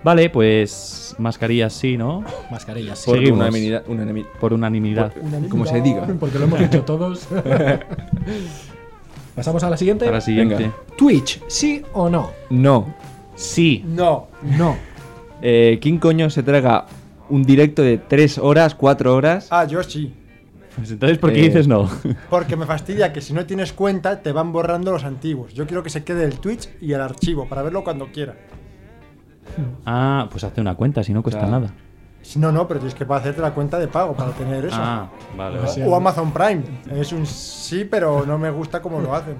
Vale, pues mascarillas sí, ¿no? Mascarilla, sí. Por Seguimos. unanimidad- unanimi- Por unanimidad. como se diga. Porque lo hemos dicho todos. Pasamos a la siguiente. A la siguiente. Venga. Twitch, ¿sí o no? No. Sí. No, No. Eh, ¿Quién coño se traga un directo de 3 horas, 4 horas? ah, yo sí. Pues entonces, ¿por qué Eh, dices no? Porque me fastidia que si no tienes cuenta te van borrando los antiguos. Yo quiero que se quede el Twitch y el archivo para verlo cuando quiera. Ah, pues hazte una cuenta, si no cuesta Claro. nada. Si no, no, pero tienes que hacerte la cuenta de pago para tener eso. Ah, vale. O Amazon Prime. Es un sí, pero no me gusta cómo lo hacen.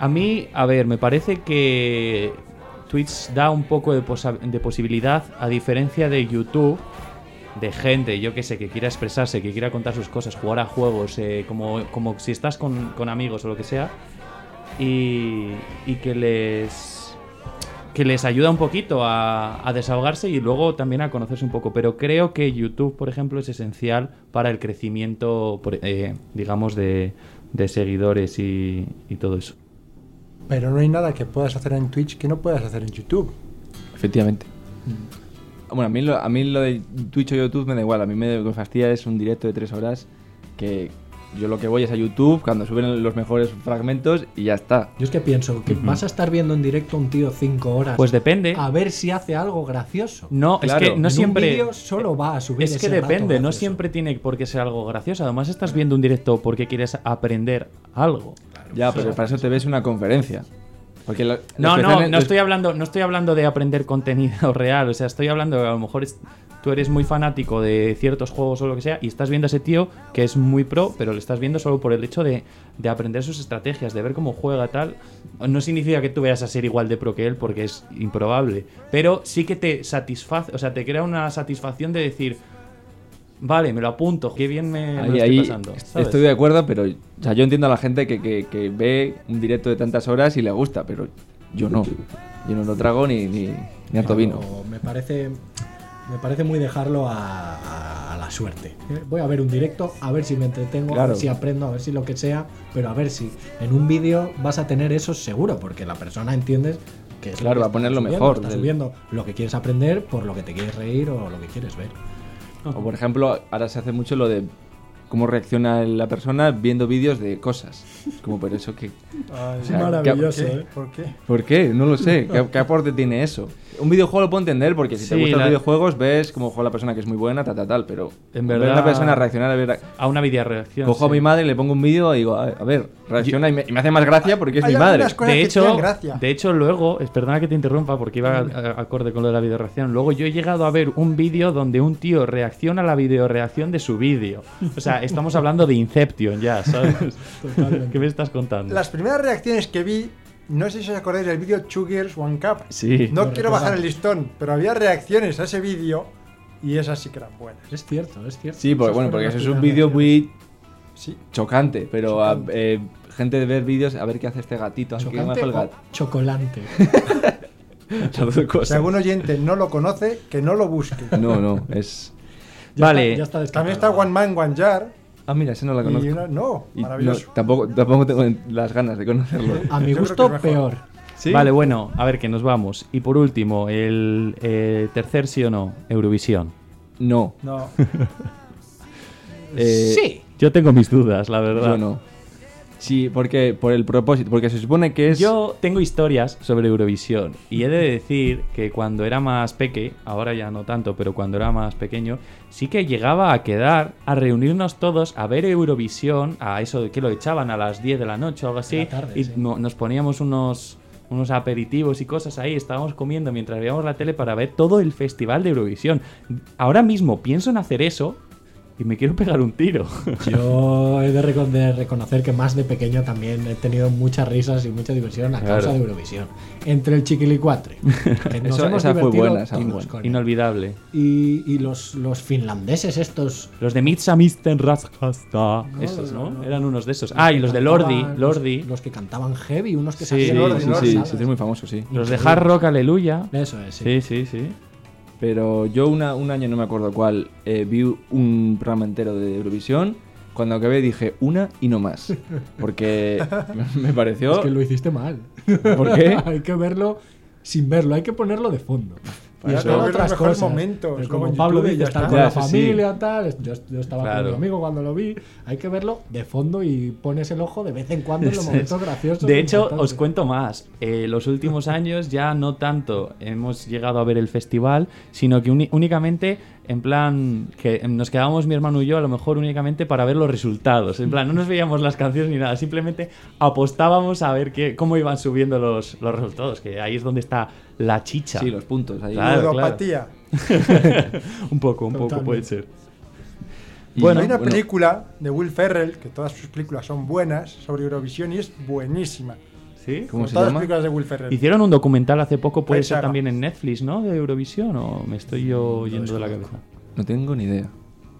A mí, a ver, me parece que Twitch da un poco de, posa- de posibilidad, a diferencia de YouTube, de gente, yo que sé, que quiera expresarse, que quiera contar sus cosas, jugar a juegos, eh, como, como si estás con, con amigos o lo que sea, y, y que les que les ayuda un poquito a, a desahogarse y luego también a conocerse un poco. Pero creo que YouTube, por ejemplo, es esencial para el crecimiento, por- eh, digamos, de, de seguidores y, y todo eso. Pero no hay nada que puedas hacer en Twitch que no puedas hacer en YouTube. Efectivamente. Bueno, a mí, lo, a mí lo de Twitch o YouTube me da igual. A mí me, lo que fastidia es un directo de 3 horas que yo lo que voy es a YouTube cuando suben los mejores fragmentos y ya está. Yo es que pienso que vas a estar viendo en directo a un tío 5 horas. Pues depende. A ver si hace algo gracioso. No, Claro. es que En no un siempre. vídeo solo va a subir Es que ese rato depende, no siempre tiene por qué ser algo gracioso. Además, estás viendo un directo porque quieres aprender algo. Ya, pero para eso te ves una conferencia. Porque lo- No, no, no los- estoy hablando, no estoy hablando de aprender contenido real. O sea, estoy hablando de que a lo mejor es- tú eres muy fanático de ciertos juegos o lo que sea, y estás viendo a ese tío que es muy pro, pero le estás viendo solo por el hecho de, de aprender sus estrategias, de ver cómo juega tal. No significa que tú vayas a ser igual de pro que él, porque es improbable. Pero sí que te satisface, o sea, te crea una satisfacción de decir. Vale, me lo apunto, qué bien me lo Ahí, estoy ahí pasando. ¿sabes? estoy de acuerdo, pero o sea, yo entiendo a la gente que, que- que ve un directo de tantas horas y le gusta, pero yo no. Yo no lo trago ni, ni, ni harto vino. Me parece, me parece muy dejarlo a, a- a la suerte. ¿eh? Voy a ver un directo, a ver si me entretengo, a ver si aprendo, a ver si lo que sea, pero a ver si en un vídeo vas a tener eso seguro, porque la persona entiendes que es lo Claro, que va a poner lo mejor Está del- subiendo lo que quieres aprender por lo que te quieres reír o lo que quieres ver. O por ejemplo, ahora se hace mucho lo de cómo reacciona la persona viendo vídeos de cosas. Como por eso que... Ay, sea, maravilloso, ¿qué? ¿eh? ¿Por qué? ¿Por qué? No lo sé. ¿Qué, qué aporte tiene eso? Un videojuego lo puedo entender porque si te gustan la- los videojuegos ves cómo juega la persona que es muy buena, tal, tal, tal, pero... En ver verdad- a una persona reaccionar a ver... A una video reacción. Cojo a mi madre, le pongo un vídeo y digo, a, a ver, reacciona y, me, y me hace más gracia porque es Hay mi madre. de hecho, de hecho, luego, es- perdona que te interrumpa porque iba a- a- acorde con lo de la videoreacción. Luego yo he llegado a ver un vídeo donde un tío reacciona a la videoreacción de su vídeo. O sea, estamos hablando de Inception ya, ¿sabes? ¿Qué me estás contando? Las primeras reacciones que vi, no sé si os acordáis del vídeo Two Girls One Cup. Sí. No quiero bajar el listón, pero había reacciones a ese vídeo y esas sí que eran buenas. Es cierto, es cierto. Sí, porque, bueno, porque eso es un vídeo muy Sí. chocante, pero a- eh, gente de ver vídeos, a ver qué hace este gatito, a ver qué ¿Chocante el gato. chocolante? Si algún oyente no lo conoce, que no lo busque. No, no, es... Ya Vale. está- ya está También está. One Man, One Jar. Ah, mira, ese no la Y conozco. una- no, Y maravilloso. no, tampoco, tampoco tengo las ganas de conocerlo. A mi Yo creo gusto, que es mejor. peor. ¿Sí? Vale, bueno, a ver que nos vamos. Y por último, el eh, tercer sí o no, Eurovisión. No. No. Eh, sí. Yo tengo mis dudas, la verdad. Yo no. Sí, porque por el propósito, porque se supone que es Yo tengo historias sobre Eurovisión y he de decir que cuando era más peque, ahora ya no tanto, pero cuando era más pequeño, sí que llegaba a quedar, a reunirnos todos a ver Eurovisión, a eso de que lo echaban a las 10 de la noche o algo así, tarde, y sí. nos poníamos unos unos aperitivos y cosas ahí, estábamos comiendo mientras veíamos la tele para ver todo el festival de Eurovisión. Ahora mismo pienso en hacer eso y me quiero pegar un tiro. Yo he de, reco- de reconocer que más de pequeño también he tenido muchas risas y mucha diversión a causa Claro. de Eurovisión. Entre el chiquilicuatre, nos Eso- hemos esa fue buena, esa buena. Inolvidable. Y, y los, los finlandeses estos... Los de Mitsamisten Raskasta. Esos, no, ¿no? no. Eran unos de esos. Ah, y los de Lordi. Lordi. Los, los que cantaban heavy, unos que Sí, Sí, Lordi, las sí, Lordi, sí, sí, es muy famoso, sí. Los de Hard Rock Aleluya. Eso es, sí. Sí, sí, sí. Pero yo una, un año, no me acuerdo cuál, eh, vi un programa entero de Eurovisión. Cuando acabé dije una y no más. Porque me pareció... Es que lo hiciste mal. ¿Por qué? hay que verlo sin verlo, hay que ponerlo de fondo. Y eso ver otras los cosas. momentos, Pero como Pablo dice, estar con Ya, la sí, sí. familia, tal. Yo, yo estaba Claro. con mi amigo cuando lo vi. Hay que verlo de fondo y pones el ojo de vez en cuando en los momentos graciosos. De hecho, importantes. os cuento más. Eh, los últimos años ya no tanto hemos llegado a ver el festival, sino que únicamente, en plan, que nos quedábamos mi hermano y yo a lo mejor únicamente para ver los resultados. En plan, no nos veíamos las canciones ni nada, simplemente apostábamos a ver qué, cómo iban subiendo los, los resultados, que ahí es donde está la chicha. Sí, los puntos ahí. Claro. Ludopatía. un poco, un poco puede ser. Y- Bueno, Hay una bueno, película de Will Ferrell, que todas sus películas son buenas, sobre Eurovisión y es buenísima. ¿Sí? ¿Cómo Como se todas las películas de Will Ferrell. Hicieron un documental hace poco, puede ser también en Netflix, ¿no? De Eurovisión, o me estoy yo yendo de la cabeza. No tengo ni idea.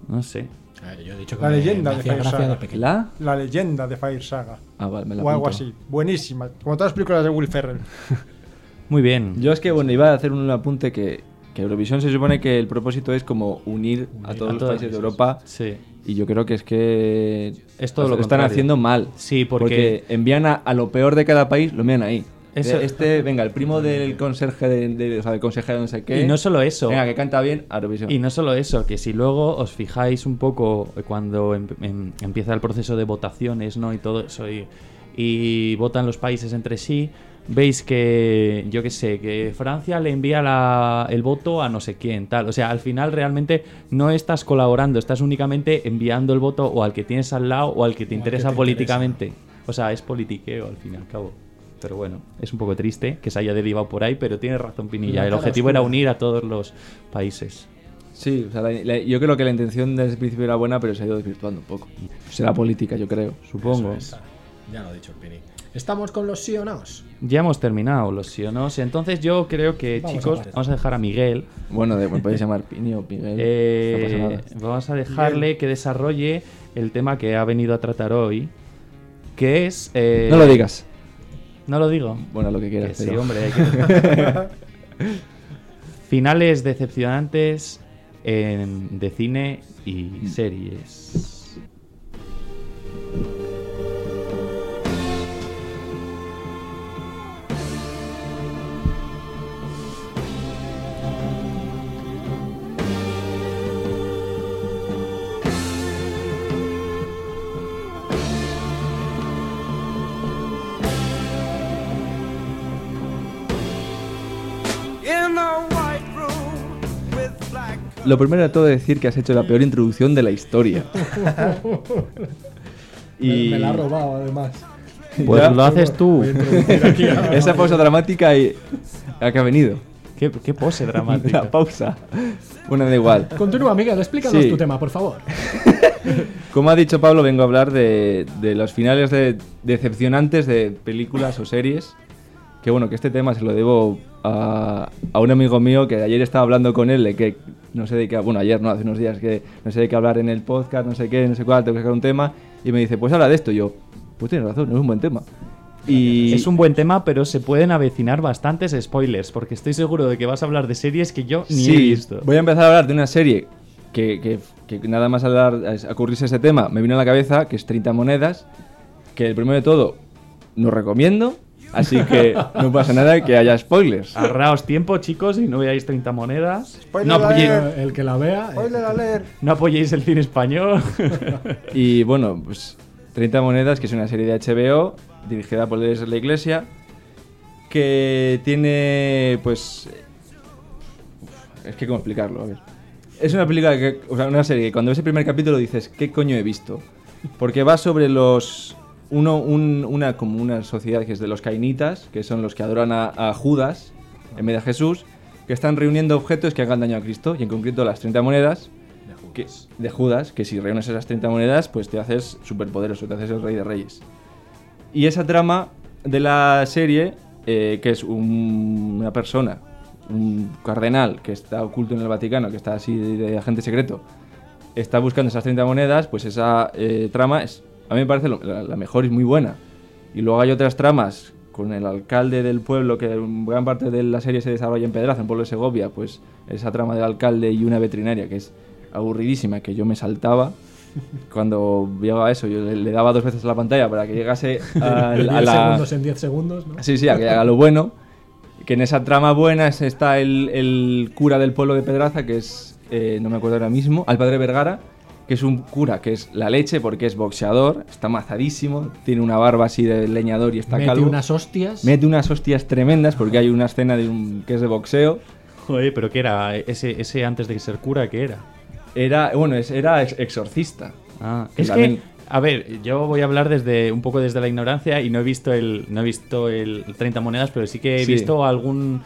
No sé. A ver, yo he dicho que La me- leyenda me de Fire Saga. de. ¿La? La leyenda de Fire Saga. Ah, vale, me la O algo así. Buenísima. Como todas las películas de Will Ferrell. Muy bien. Yo es que, bueno, iba a hacer un apunte que, que Eurovisión se supone que el propósito es como unir a todos a los países de. Europa Sí. Y yo creo que es que Es todo lo están contrario. haciendo mal. Sí, porque- envían a, a lo peor de cada país, lo envían ahí. Eso- Este, venga, el primo del conserje de, de- o sea, del consejero de no sé qué. Y no solo eso. Venga, que canta bien, Eurovisión. Y no solo eso, que si luego os fijáis un poco cuando em- em- empieza el proceso de votaciones, ¿no? Y todo eso, y, y votan los países entre sí, veis que, yo qué sé, que Francia le envía la- el voto a no sé quién, tal. O sea, al final realmente no estás colaborando, estás únicamente enviando el voto o al que tienes al lado o al que te que interesa te políticamente. O sea, es politiqueo al fin y al cabo. Pero bueno, es un poco triste que se haya derivado por ahí, pero tiene razón Pinilla. La El objetivo era unir a todos los países. Sí, o sea, la- la- yo creo que la intención desde el principio era buena, pero se ha ido desvirtuando un poco. Será política, yo creo. Supongo. Es. Ya lo ha dicho el Pini. ¿Estamos con los sí o nos? Ya hemos terminado los sí o no. Entonces yo creo que, Vamos chicos, vamos a dejar a Miguel. Bueno, de, me podéis llamar Pini o Miguel. eh, no vamos a dejarle que desarrolle el tema que ha venido a tratar hoy. Que es... eh, No lo digas. No lo digo. Bueno, lo que Que quieras. sí, pero- hombre. hay que- Finales decepcionantes en- de cine y series. Lo primero de todo decir que has hecho la peor introducción de la historia. Me, me la ha robado, además. Pues Ya. lo haces tú. Esa pausa dramática y... ¿A qué ha venido? ¿Qué, qué pose dramática. La pausa. Bueno, da igual. Continúa, Miguel, explícanos Sí. tu tema, por favor. Como ha dicho Pablo, vengo a hablar de, de los finales de, decepcionantes de películas o series. Que bueno, que este tema se lo debo a, a un amigo mío que ayer estaba hablando con él de que no sé de qué, bueno, ayer no, hace unos días que no sé de qué hablar en el podcast, no sé qué, no sé cuál, tengo que sacar un tema. Y me dice, pues habla de esto. Y yo, pues tienes razón, es un buen tema. Y Es un buen tema, pero se pueden avecinar bastantes spoilers, porque estoy seguro de que vas a hablar de series que yo ni sí, he visto. voy a empezar a hablar de una serie que, que- que nada más hablar, a ocurrirse ese tema, me vino a la cabeza, que es 30 monedas, que el primero de todo no recomiendo, Así que no pasa nada que haya spoilers. Ahorraos tiempo, chicos, y no veáis 30 monedas. Spoiler No apoyéis. El que la vea. eh, Spoiler alert. no apoyéis el cine español. Y bueno, pues 30 monedas, que es una serie de HBO dirigida por desde la Iglesia, que tiene, pues... uf, es que cómo explicarlo, a ver. Es una película, que, o sea, una serie que cuando ves el primer capítulo dices, ¿qué coño he visto? Porque va sobre los... Uno, un- una, como una sociedad que es de los cainitas, que son los que adoran a, a Judas en vez de a Jesús, que están reuniendo objetos que hagan daño a Cristo, y en concreto las 30 monedas, que, de Judas, que si reúnes esas 30 monedas, pues te haces superpoderoso, te haces el rey de reyes. Y esa trama de la serie, eh, que es un- una persona, un cardenal que está oculto en el Vaticano, que está así de, de agente secreto, está buscando esas 30 monedas, pues esa eh, trama es, a mí me parece lo- la, la mejor y muy buena. Y luego hay otras tramas con el alcalde del pueblo, que gran parte de la serie se desarrolla en Pedraza, en pueblo de Segovia, pues esa trama del alcalde y una veterinaria que es aburridísima, que yo me saltaba. Cuando llegaba eso, yo le, daba dos veces a la pantalla para que llegase a, de 10 a la... segundos en 10 segundos, ¿no? Sí, sí, a que haga lo bueno. Que en esa trama buena es- está el, el cura del pueblo de Pedraza, que es, eh, no me acuerdo ahora mismo, al padre Vergara, que es un cura que es la leche porque es boxeador, está mazadísimo, tiene una barba así de leñador y está Mete calvo. unas hostias. Mete unas hostias tremendas porque hay una escena de un, que es de boxeo. Joder, pero ¿qué era? Ese, ese antes de ser cura, ¿qué era? Era, bueno, es- era ex- exorcista. Ah, es también- que, a ver, yo voy a hablar desde un poco desde la ignorancia y no he visto el, no he visto el 30 monedas, pero sí que he Sí. visto algún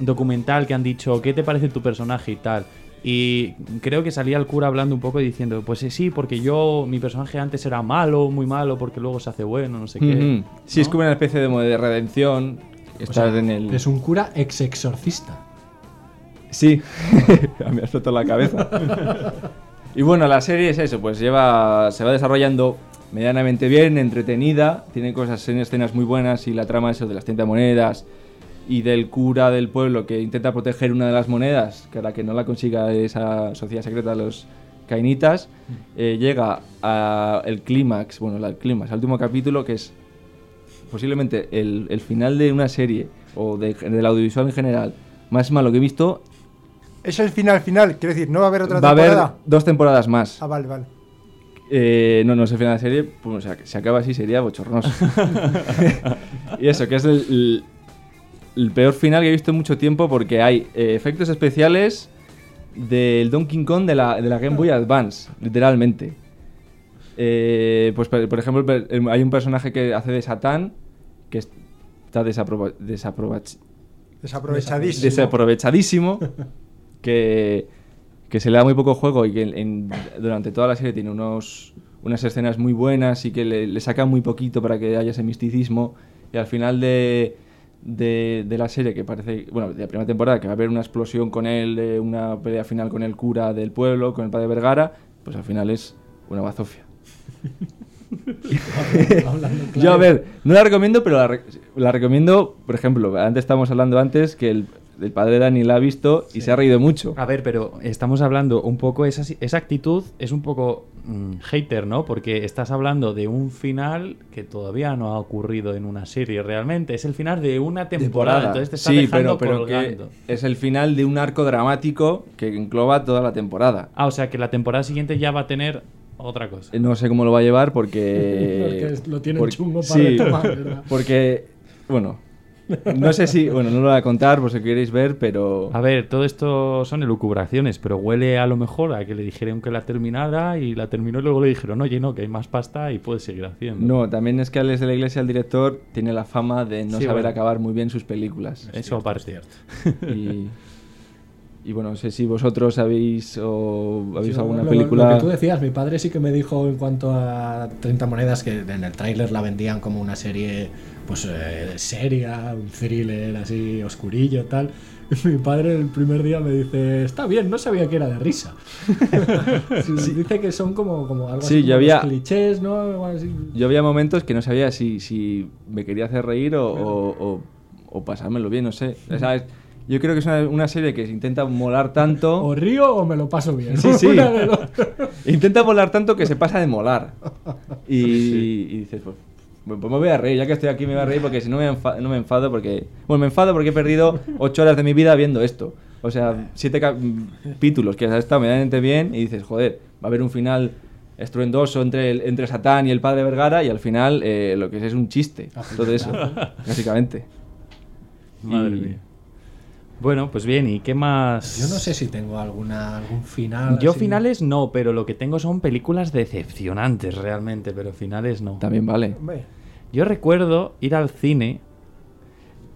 documental que han dicho, ¿qué te parece tu personaje y tal? Y creo que salía el cura hablando un poco y diciendo, pues eh, sí, porque yo, mi personaje antes era malo, muy malo, porque luego se hace bueno, no sé qué. Ujú. Sí, es como una especie de, de redención. O Estás sea, en el... Es un cura ex exorcista. Sí, me ha explotado la cabeza. y bueno, la serie es eso, pues lleva, se va desarrollando medianamente bien, entretenida, tiene cosas en escenas muy buenas y la trama eso de las 30 monedas y del cura del pueblo que intenta proteger una de las monedas, que a la que no la consiga esa sociedad secreta de los cainitas, eh, llega al clímax, bueno, el clímax, al último capítulo que es posiblemente el, el final de una serie o de- del audiovisual en general más malo que he visto Es el final final, quiero decir, no va a haber otra Va a temporada. haber dos temporadas más. Ah, vale, vale. Eh, no, no es el final de la serie. Pues, o sea, que si acaba así sería bochornoso. y eso, que es el, el- peor final que he visto en mucho tiempo porque hay eh, efectos especiales del Donkey Kong de la, de la Game Boy Advance, literalmente. Eh, pues, por por ejemplo, em, hay un personaje que hace de Satán que es- está desaprobach- Desaprovechadísimo. desaprovechadísimo, que, que se le da muy poco juego y que en- en- durante toda la serie tiene unos, unas escenas muy buenas y que le, le sacan muy poquito para que haya ese misticismo. Y al final de, de, de la serie, que parece, bueno, de la primera temporada, que va a haber una explosión con él, una pelea final con el cura del pueblo, con el padre Vergara, pues al final es una bazofia. Hablando Yo, a ver, no la recomiendo, pero la, re- la recomiendo, por ejemplo, antes estábamos hablando antes que el, el padre Dani la ha visto y se ha reído mucho. A ver, pero estamos hablando un poco, esa, esa actitud es un poco mm, hater, ¿no? Porque estás hablando de un final que todavía no ha ocurrido en una serie realmente. Es el final de una temporada, entonces te estás sí, dejando pero, pero que colgando. es el final de un arco dramático que engloba toda la temporada. Ah, o sea que la temporada siguiente ya va a tener otra cosa. Eh, No sé cómo lo va a llevar porque... Lo tienen por- chungo para sí, retomar, ¿verdad? Porque, bueno, no sé si... Bueno, no lo voy a contar por si queréis ver, pero... A ver, todo esto son elucubraciones, pero huele a lo mejor a que le dijeron que la terminara y la terminó y luego le dijeron, oye, no, que hay más pasta y puedes seguir haciendo. No, también es que Alex de la Iglesia, el director, tiene la fama de no Sí, saber bueno. acabar muy bien sus películas. Eso aparte. Y, y bueno, no sé si vosotros habéis o habéis alguna lo- película. Lo que tú decías, mi padre sí que me dijo en cuanto a 30 monedas que en el tráiler la vendían como una serie pues eh, seria, un thriller así oscurillo tal. Y mi padre el primer día me dice, está bien, no sabía que era de risa. Sí, Dice que son como, como algo Sí, así yo como había- clichés, ¿no? Algo así. Yo había momentos que no sabía si, si me quería hacer reír o, o- o- o pasármelo bien, no sé. O sea, es- yo creo que es una, una serie que se intenta molar tanto. O río o me lo paso bien. Sí, sí. Una de dos. Intenta molar tanto que se pasa de molar. Y, y dices, pues, pues me voy a reír, ya que estoy aquí me voy a reír porque si no me, enfa- no me enfado porque... Bueno, me enfado porque he perdido ocho horas de mi vida viendo esto. O sea, siete capítulos que has estado medianamente bien y dices, joder, va a haber un final estruendoso entre, el- entre Satán y el padre Vergara y al final eh, lo que es es un chiste. Todo eso, básicamente. Madre Y- mía. Bueno, pues bien, ¿y qué más? Yo no sé si tengo alguna, algún final. Yo así. finales no, pero lo que tengo son películas decepcionantes realmente, pero finales no. También vale. Yo recuerdo ir al cine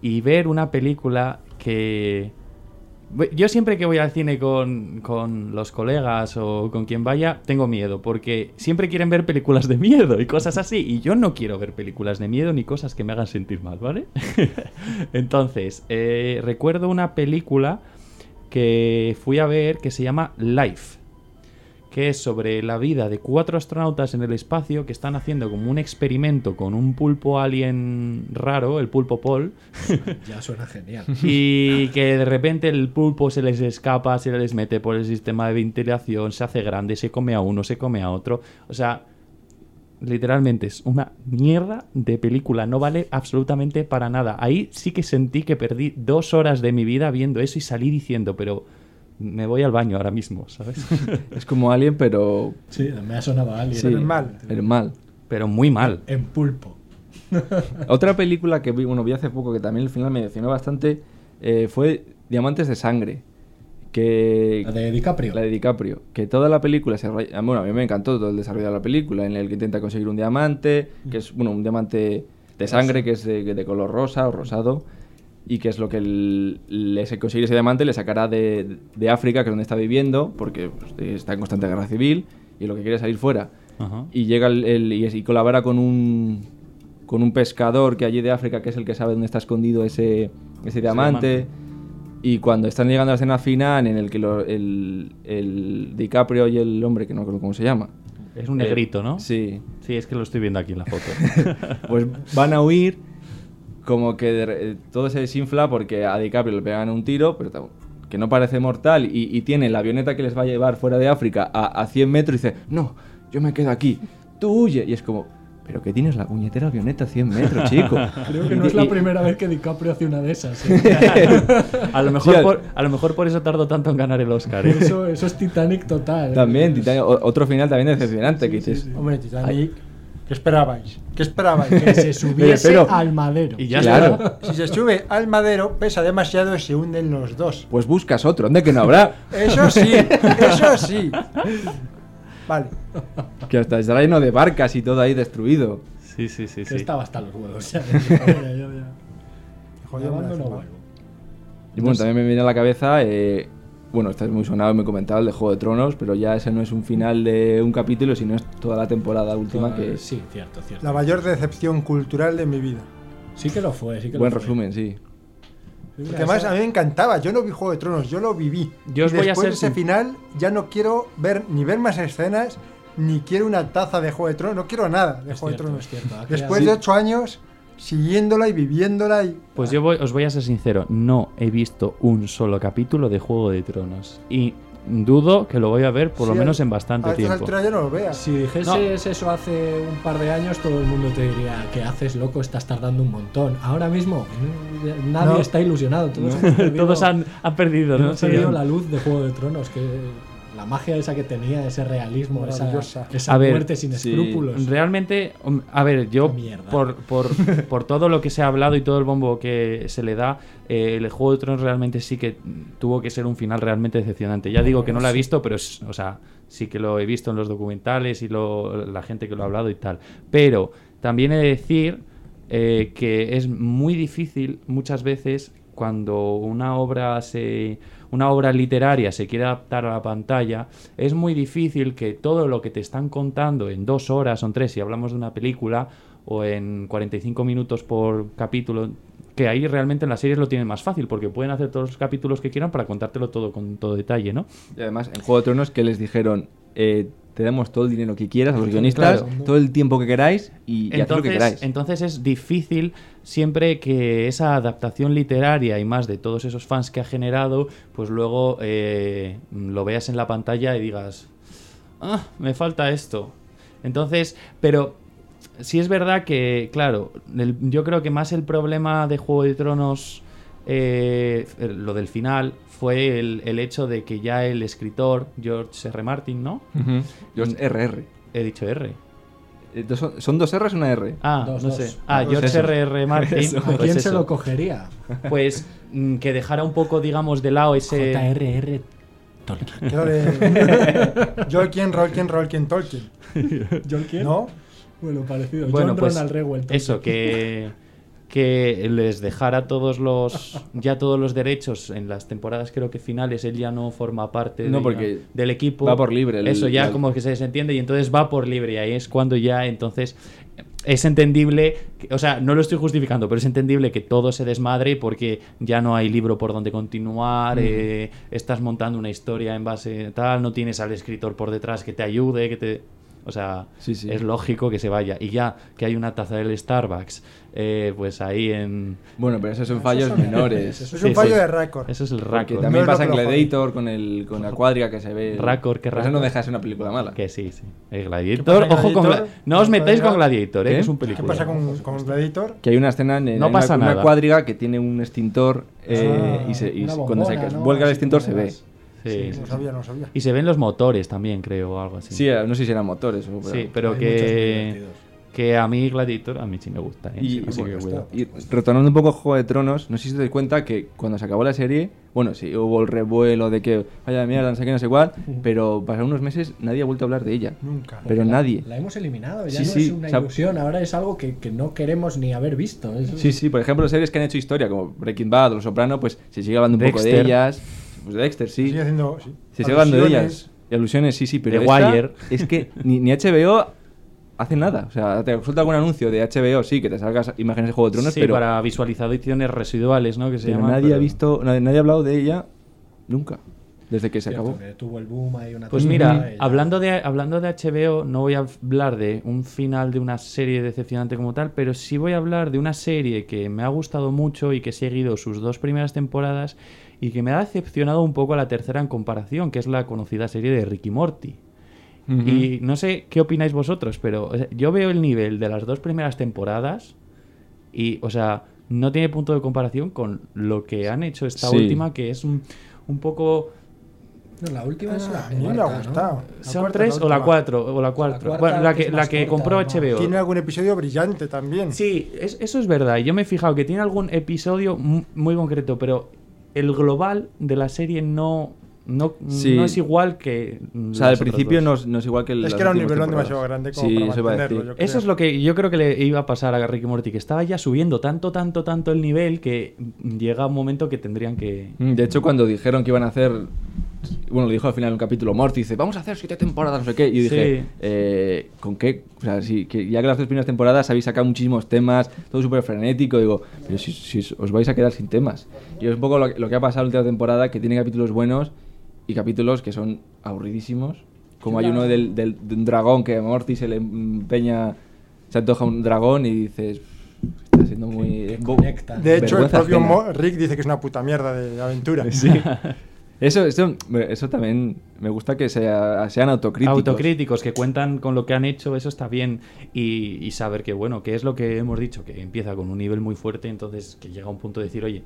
y ver una película que... Yo siempre que voy al cine con, con los colegas o con quien vaya, tengo miedo, porque siempre quieren ver películas de miedo y cosas así, y yo no quiero ver películas de miedo ni cosas que me hagan sentir mal, ¿vale? Entonces, eh, recuerdo una película que fui a ver que se llama Life que es sobre la vida de cuatro astronautas en el espacio que están haciendo como un experimento con un pulpo alien raro, el pulpo Paul, Ya suena genial. y que de repente el pulpo se les escapa, se les mete por el sistema de ventilación, se hace grande, se come a uno, se come a otro. O sea, literalmente es una mierda de película, no vale absolutamente para nada. Ahí sí que sentí que perdí dos horas de mi vida viendo eso y salí diciendo, pero me voy al baño ahora mismo, ¿sabes? Es como Alien, pero, Sí, me ha sonado a alguien. sí, Pero mal. pero mal. pero muy mal. En pulpo. Otra película que vi, bueno, vi hace poco que también al final me decepcionó bastante eh, fue Diamantes de Sangre. Que, La de DiCaprio. la de DiCaprio. Que toda la película se raya- Bueno, a mí me encantó todo el desarrollo de la película, en el que intenta conseguir un diamante, que es bueno, un diamante de sangre que es de, de color rosa o rosado. Y que es lo que el- le se conseguir ese diamante le sacará de, de África, que es donde está viviendo, porque pues, está en constante guerra civil y lo que quiere es salir fuera Ajá. y llega el, el- y, colabora con un con un pescador que allí de África que es el que sabe dónde está escondido ese, ese diamante diamante. y cuando están llegando a la escena final en el que lo- el, el DiCaprio y el hombre que no recuerdo cómo se llama Es un Eh, negrito, ¿no? sí Sí, es que lo estoy viendo aquí en la foto. pues van a huir como que de re- todo se desinfla porque a DiCaprio le pegan un tiro pero que no parece mortal y, y tiene la avioneta que les va a llevar fuera de África a, a 100 metros y dice no, yo me quedo aquí tú huye y es como pero que tienes la puñetera avioneta a 100 metros chico Creo que no es la y- primera vez que DiCaprio hace una de esas. ¿eh? A lo mejor, Sí, por, a lo mejor por eso tardó tanto en ganar el Oscar. ¿eh? Eso, eso es Titanic total. ¿eh? también Titanic, otro final también decepcionante que dices hombre, Titanic. ¿Qué esperabais? ¿Qué esperabais? Que se subiese pero- al madero. Y ya Claro. está. Si se sube al madero, pesa demasiado y se hunden los dos. pues buscas otro ¿dónde que no habrá? Eso sí, eso sí. Vale. que hasta estará lleno de barcas y todo ahí destruido Sí, sí, sí. Que sí. estaba hasta los huevos. ya, ya, ya, hace mal. huevo. Y bueno, también me viene a la cabeza, eh, bueno, este es muy sonado y muy comentado, el de Juego de Tronos, pero ya ese no es un final de un capítulo, sino es toda la temporada última que... Sí, cierto, cierto. La mayor decepción cultural de mi vida. Sí que lo fue, sí que Buen lo fue. resumen, sí. Porque además a mí me encantaba. Yo no vi Juego de Tronos, yo lo viví. Yo os y voy a después de ese sin- final ya no quiero ver ni ver más escenas, ni quiero una taza de Juego de Tronos. No quiero nada de Es Juego cierto, de Tronos. es cierto. Después de ocho años siguiéndola y viviéndola y... Pues yo voy- os voy a ser sincero, no he visto un solo capítulo de Juego de Tronos. Y dudo que lo voy a ver por lo Sí, menos a- en bastante a tiempo. ya no lo veas. Si dijeses eso hace un par de años, todo el mundo te diría que haces loco, estás tardando un montón. Ahora mismo, mm, nadie No. está ilusionado. Todos, hemos perdido- Todos han, han perdido, ¿no? Sí. perdido la luz de Juego de Tronos, que la magia esa que tenía, ese realismo, esa, esa A ver, muerte sin sí. escrúpulos. Realmente, a ver, yo por, por, por todo lo que se ha hablado y todo el bombo que se le da, eh, el Juego de Tronos realmente sí que tuvo que ser un final realmente decepcionante. Ya digo que no lo he visto, pero es, o sea, sí que lo he visto en los documentales y lo, la gente que lo ha hablado y tal. Pero también he de decir eh, que es muy difícil muchas veces cuando una obra se una obra literaria se quiere adaptar a la pantalla es muy difícil que todo lo que te están contando en dos horas o en tres si hablamos de una película o en 45 minutos por capítulo que ahí realmente en las series lo tienen más fácil porque pueden hacer todos los capítulos que quieran para contártelo todo con todo detalle ¿no? Y además, en Juego de Tronos, que les dijeron, eh, te damos todo el dinero que quieras a los guionistas, claro. todo el tiempo que queráis y, y haced lo que queráis. entonces es difícil siempre que esa adaptación literaria y más de todos esos fans que ha generado, pues luego eh, lo veas en la pantalla y digas, ah, me falta esto. Entonces, pero sí es verdad que, claro, el- yo creo que más el problema de Juego de Tronos, eh, lo del final, fue el, el hecho de que ya el escritor, George R. Martin, ¿no? Ujú. Los RR. He dicho R. Eh, dos- Son, dos R's y una R. Ah, Dos, no dos. sé. Ah, George eso. R. R. Martin. Eso. ¿A pues quién se lo cogería? Pues mm, que dejara un poco, digamos, de lado ese... J.R.R. Tolkien. Tolkien, Rolkien, Rolkien, Tolkien. ¿Tolkien? ¿No? Bueno, parecido. Bueno, John pues Ronald. Tolkien. eso, que, que les dejara todos los ya todos los derechos en las temporadas creo que finales, él ya no forma parte No, de- porque del equipo. va por libre el- eso ya el- como que se desentiende y entonces va por libre y ahí es cuando ya entonces es entendible, que- o sea, no lo estoy justificando, pero es entendible que todo se desmadre porque ya no hay libro por donde continuar, eh, estás montando una historia en base tal, no tienes al escritor por detrás que te ayude, que te... O sea, Sí, sí. es lógico que se vaya. Y ya que hay una taza del Starbucks, eh, pues ahí en... Bueno, pero esos son Esos fallos son- menores. esos Es Sí, un fallo de récord. Eso es el Raccord. también No pasa en que. Gladiator con, el, con la cuadriga que se ve. Raccord, ¿qué Pero Eso no deja de ser una película mala. Que sí, sí. El ¿Qué Gladiator. Ojo con Gladiator? Gla- No os ¿Qué metáis con Gladiator, ¿eh? ¿Qué? que es un ¿Qué película. pasa con, con Gladiator? Que hay una escena en, No una- pasa una, nada. cuadriga que tiene un extintor eh, Ah, y, se, y cuando se ¿no? vuelca el extintor se ve. Sí. No sabía, no sabía. Y se ven los motores también, creo, o algo así. Sí, no sé si eran motores o Sí, pero Hay que, que a mí Gladiator, a mí sí me gusta. ¿eh? Y, Sí, así bueno, que cuidado. y retornando un poco a Juego de Tronos, no sé si te das cuenta que cuando se acabó la serie, bueno, sí, hubo el revuelo de que vaya mierda, no sé qué, no sé cuál, pero pasaron unos meses nadie ha vuelto a hablar de ella. Nunca. Pero La- nadie. La hemos eliminado, ya Sí, no sí, es una o sea- ilusión, ahora es algo que, que no queremos ni haber visto. es- Sí, sí, por ejemplo, series que han hecho historia, como Breaking Bad o Los Soprano, pues se sigue hablando un poco de ellas. Pues Dexter, sí. Sigue haciendo. sí, Se sigue hablando de ellas. Y alusiones, sí, sí, pero The esta Wire. es que ni, ni HBO hace nada. O sea, te suelta algún anuncio de HBO, sí, que te salgas imágenes de Juego de Tronos, Sí, pero, para visualizaciones residuales, ¿no? Que se pero llaman, nadie ha visto, nadie, nadie ha hablado de ella nunca, desde que se Cierto, acabó. que tuvo el boom ahí una Pues mira, hablando de, hablando de HBO, no voy a hablar de un final de una serie decepcionante como tal, pero sí voy a hablar de una serie que me ha gustado mucho y que he seguido sus dos primeras temporadas y que me ha decepcionado un poco a la tercera en comparación, que es la conocida serie de Ricky Morty. Y no sé qué opináis vosotros, pero o sea, yo veo el nivel de las dos primeras temporadas y, o sea, no tiene punto de comparación con lo que han hecho esta Sí. última, que es un, un poco... No, la última es la Ah, a mí me ha gustado. La ¿Son cuarta, tres o la cuatro? O la cuatro. cuarta, bueno, la que la que corta, compró ¿no? HBO. Tiene algún episodio brillante también. Sí, es- eso es verdad. Yo me he fijado que tiene algún episodio mu- muy concreto, pero el global de la serie no, no, Sí. no es igual que. O sea, al principio no, es- no es igual que el Es que era un temporadas. demasiado grande como Sí, para mantenerlo, decir. yo Eso es lo que yo creo que le iba a pasar a Ricky Morty, que estaba ya subiendo tanto, tanto, tanto el nivel que llega un momento que tendrían que. De hecho, cuando dijeron que iban a hacer. Bueno, lo dijo al final un capítulo Morty, dice, vamos a hacer siete temporadas, no sé qué. Y yo dije, Sí. eh, ¿con qué? O sea, sí, que ya que las tres primeras temporadas habéis sacado muchísimos temas, todo súper frenético. Digo, pero si, si os vais a quedar sin temas. Y es un poco lo, que- lo que ha pasado en la última temporada, que tiene capítulos buenos y capítulos que son aburridísimos. Como hay uno del, del- de un dragón que a Morty se le empeña, se antoja un dragón y dices, está siendo muy. que bo- conecta. De hecho, el propio. Mo- Rick dice que es una puta mierda de aventura. Sí. Eso, eso, eso también me gusta que sea, sean autocríticos. Autocríticos que cuentan con lo que han hecho, eso está bien. Y, y saber que, bueno, que es lo que hemos dicho, que empieza con un nivel muy fuerte, entonces que llega un punto de decir, oye,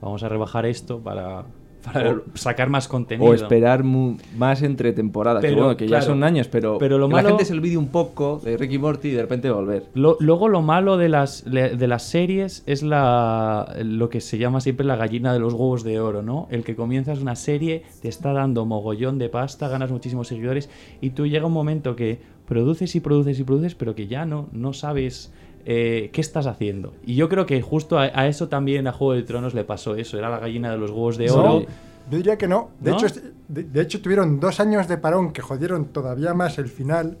vamos a rebajar esto para, para O- sacar más contenido. O esperar mu- más entre temporadas. que Pero, bueno, que claro, ya son años, pero, pero lo que malo- la gente se olvide un poco de Ricky Morty y de repente volver. Lo- luego lo malo de las, de las series es la, lo que se llama siempre la gallina de los huevos de oro, ¿no? El que comienzas una serie, te está dando mogollón de pasta, ganas muchísimos seguidores y tú llega un momento que produces y produces y produces, pero que ya no, no sabes eh, qué estás haciendo. Y yo creo que justo a, a eso también a Juego de Tronos le pasó eso, era la gallina de los huevos de No, oro. yo diría que no. De, ¿No? Hecho, de, de hecho, tuvieron dos años de parón que jodieron todavía más el final.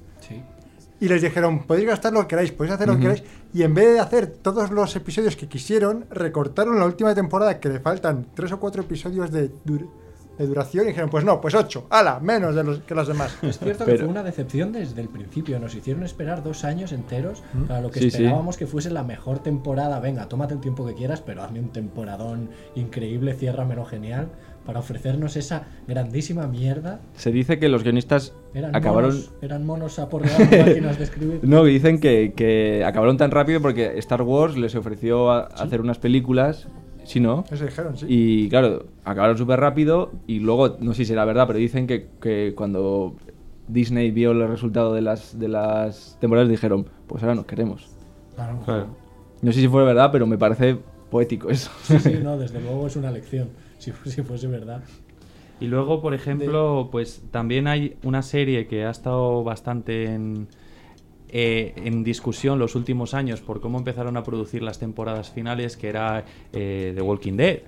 Y les dijeron, podéis gastar lo que queráis, podéis hacer lo que queráis. Y en vez de hacer todos los episodios que quisieron, recortaron la última temporada, que le faltan tres o cuatro episodios de, dur- de duración y dijeron, pues no, pues 8, ala, menos de los, que las demás. Es cierto que Pero- fue una decepción desde el principio. Nos hicieron esperar dos años enteros para lo que Sí, sí. esperábamos que fuese la mejor temporada. Venga, tómate el tiempo que quieras, pero hazme un temporadón increíble, ciérramelo genial, para ofrecernos esa grandísima mierda. Se dice que los guionistas Eran acabaron. monos, eran monos aporreados por máquinas de escribir. No, dicen que, que acabaron tan rápido porque Star Wars les ofreció a- hacer unas películas. Sí, ¿no? Eso dijeron, sí. Y claro, acabaron súper rápido y luego, no sé si será verdad, pero dicen que, que cuando Disney vio el resultado de las, de las temporadas dijeron, pues ahora nos queremos. Claro. Claro. No sé si fue verdad, pero me parece poético eso. Sí, sí, no, desde luego es una lección. Si, si fuese verdad. Y luego, por ejemplo, pues también hay una serie que ha estado bastante en, eh, en discusión los últimos años por cómo empezaron a producir las temporadas finales, que era eh, The Walking Dead.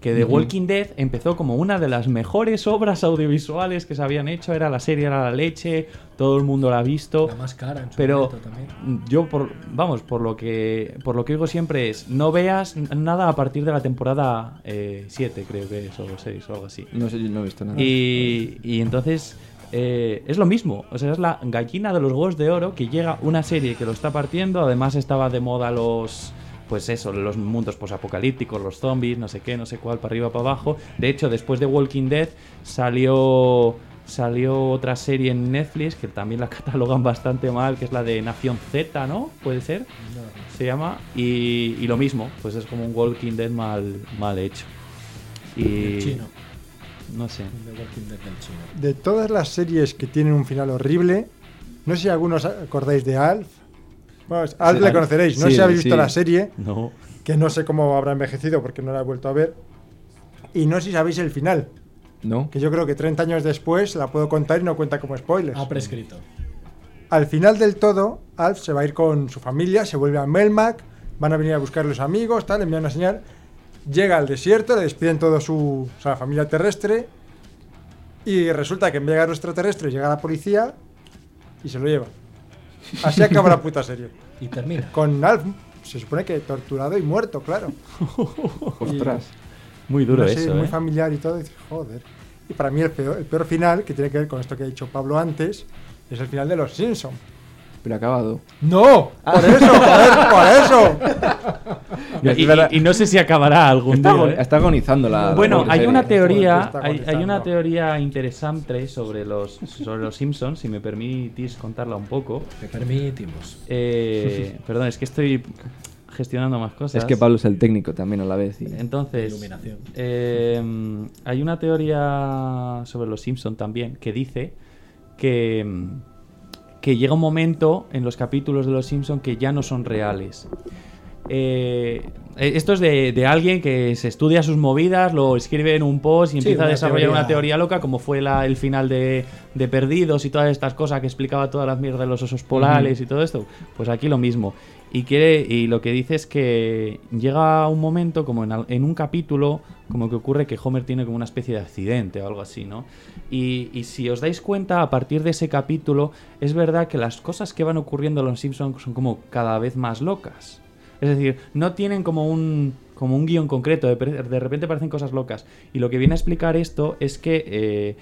Que The Walking Dead empezó como una de las mejores obras audiovisuales que se habían hecho, era la serie, era la leche, todo el mundo la ha visto. La más cara en su Pero también. yo por vamos, por lo que por lo que digo siempre es no veas nada a partir de la temporada 7, creo que es o 6 o algo así. No sé, yo no he visto nada. Y, y entonces eh, es lo mismo, o sea, es la gallina de los huevos de oro que llega una serie que lo está partiendo, además estaba de moda los pues eso, los mundos posapocalípticos, los zombies, no sé qué, no sé cuál, para arriba, para abajo. De hecho, después de Walking Dead salió salió otra serie en Netflix que también la catalogan bastante mal, que es la de Nación Z, ¿no? Puede ser, se llama. Y, y lo mismo, pues es como un Walking Dead mal, mal hecho. Y El chino. No sé. The Walking Dead del chino. De todas las series que tienen un final horrible, no sé si algunos acordáis de Alf. Bueno, Alf Sí, le conoceréis, no Sí, sé si habéis visto sí. la serie, No. que no sé cómo habrá envejecido porque no la he vuelto a ver. Y no sé si sabéis el final, ¿No? que yo creo que 30 años después la puedo contar y no cuenta como spoilers. Ha prescrito. Al final del todo, Alf se va a ir con su familia, se vuelve a Melmac, van a venir a buscar los amigos, tal, le envían una señal, llega al desierto, le despiden toda su o sea, la familia terrestre y resulta que en vez de llegar los extraterrestres llega la policía y se lo lleva. Así acaba la puta serie. Y termina. Con Alf, se supone que torturado y muerto, claro. Ostras. Muy duro eso, muy ¿eh? familiar y todo, y dices, joder. Y para mí el peor, el peor final, que tiene que ver con esto que ha dicho Pablo antes, es el final de Los Simpsons. Pero ha acabado. ¡No! ¡Por eso, joder, por eso! Y, no sé si acabará algún Está, día. ¿eh? está agonizando la. Bueno, hay una momento teoría, hay, hay una teoría interesante sobre los sobre los Simpsons, si me permitís contarla un poco. Te permitimos. Eh, perdón, es que estoy gestionando más cosas. Es que Pablo es el técnico también a la vez. y- Entonces, Iluminación. eh, hay una teoría sobre los Simpson también que dice que, que llega un momento en los capítulos de los Simpson que ya no son reales. Eh, eh, esto es de, de alguien que se estudia sus movidas, lo escribe en un post y Sí, empieza a desarrollar teoría. una teoría loca, como fue la- el final de, de Perdidos y todas estas cosas que explicaba todas las mierdas de los osos polares y todo esto. Pues aquí lo mismo. Y, quiere, y lo que dice es que llega un momento, como en un capítulo, como que ocurre que Homer tiene como una especie de accidente o algo así, ¿no? Y, y si os dais cuenta, a partir de ese capítulo, es verdad que las cosas que van ocurriendo en los Simpsons son como cada vez más locas. Es decir, no tienen como un, como un guion concreto, de, repente parecen cosas locas. Y lo que viene a explicar esto es que eh,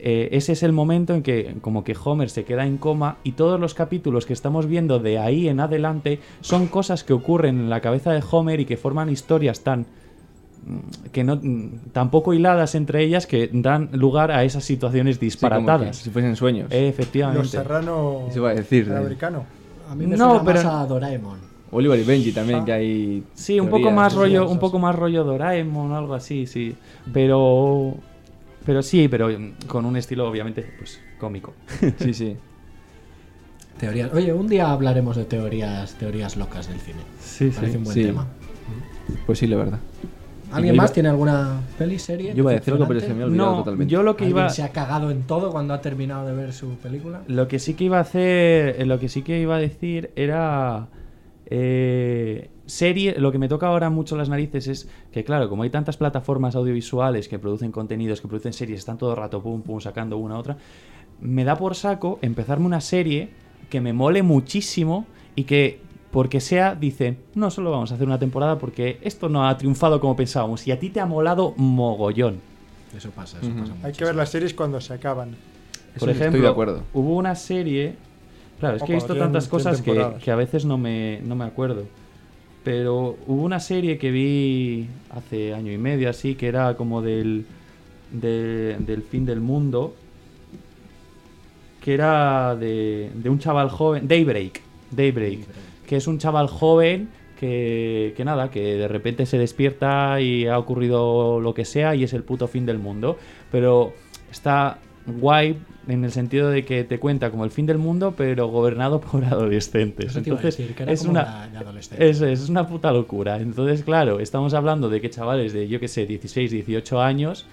eh, ese es el momento en que como que Homer se queda en coma y todos los capítulos que estamos viendo de ahí en adelante son cosas que ocurren en la cabeza de Homer y que forman historias tan mm, que no mm, tampoco hiladas entre ellas que dan lugar a esas situaciones Sí, como que disparatadas. si fuesen sueños. Eh, Efectivamente. Los Serrano Eso iba a decir, el eh. americano. A mí me No, suena pero- más a Doraemon. Oliver y Benji también, Ah. que hay. Sí, un poco más rollo, un poco más rollo Doraemon o algo así, sí. Pero pero sí, pero con un estilo obviamente pues cómico. Sí, sí. Teorías. Oye, un día hablaremos de teorías, teorías locas del cine. Sí, Parece un buen sí. tema. Pues sí, la verdad. ¿Alguien más iba- tiene alguna peli, serie? Yo iba a decir algo, pero se me ha olvidado No, totalmente. yo lo que ¿Alguien iba se ha cagado en todo cuando ha terminado de ver su película? lo que sí que iba a hacer, lo que sí que iba a decir era eh, serie, lo que me toca ahora mucho las narices es que claro, como hay tantas plataformas audiovisuales que producen contenidos, que producen series, están todo el rato pum pum sacando una a otra, me da por saco empezarme una serie que me mole muchísimo y que porque sea dicen, no solo vamos a hacer una temporada porque esto no ha triunfado como pensábamos y a ti te ha molado mogollón. Eso pasa, eso pasa. Hay que ver las series cuando se acaban. Por Eso ejemplo, estoy de acuerdo. hubo una serie. Claro, es que he visto tantas cosas que, que a veces no me, no me acuerdo. Pero hubo una serie que vi hace año y medio, así, que era como del, de- del fin del mundo. Que era de, de un chaval joven. Daybreak. Daybreak. Que es un chaval joven que, que nada, que de repente se despierta y ha ocurrido lo que sea y es el puto fin del mundo. Pero está guay en el sentido de que te cuenta como el fin del mundo, pero gobernado por adolescentes. Entonces, decir, es una. la- la es, es una puta locura. Entonces, claro, estamos hablando de que chavales de, yo que sé, 16, 18 años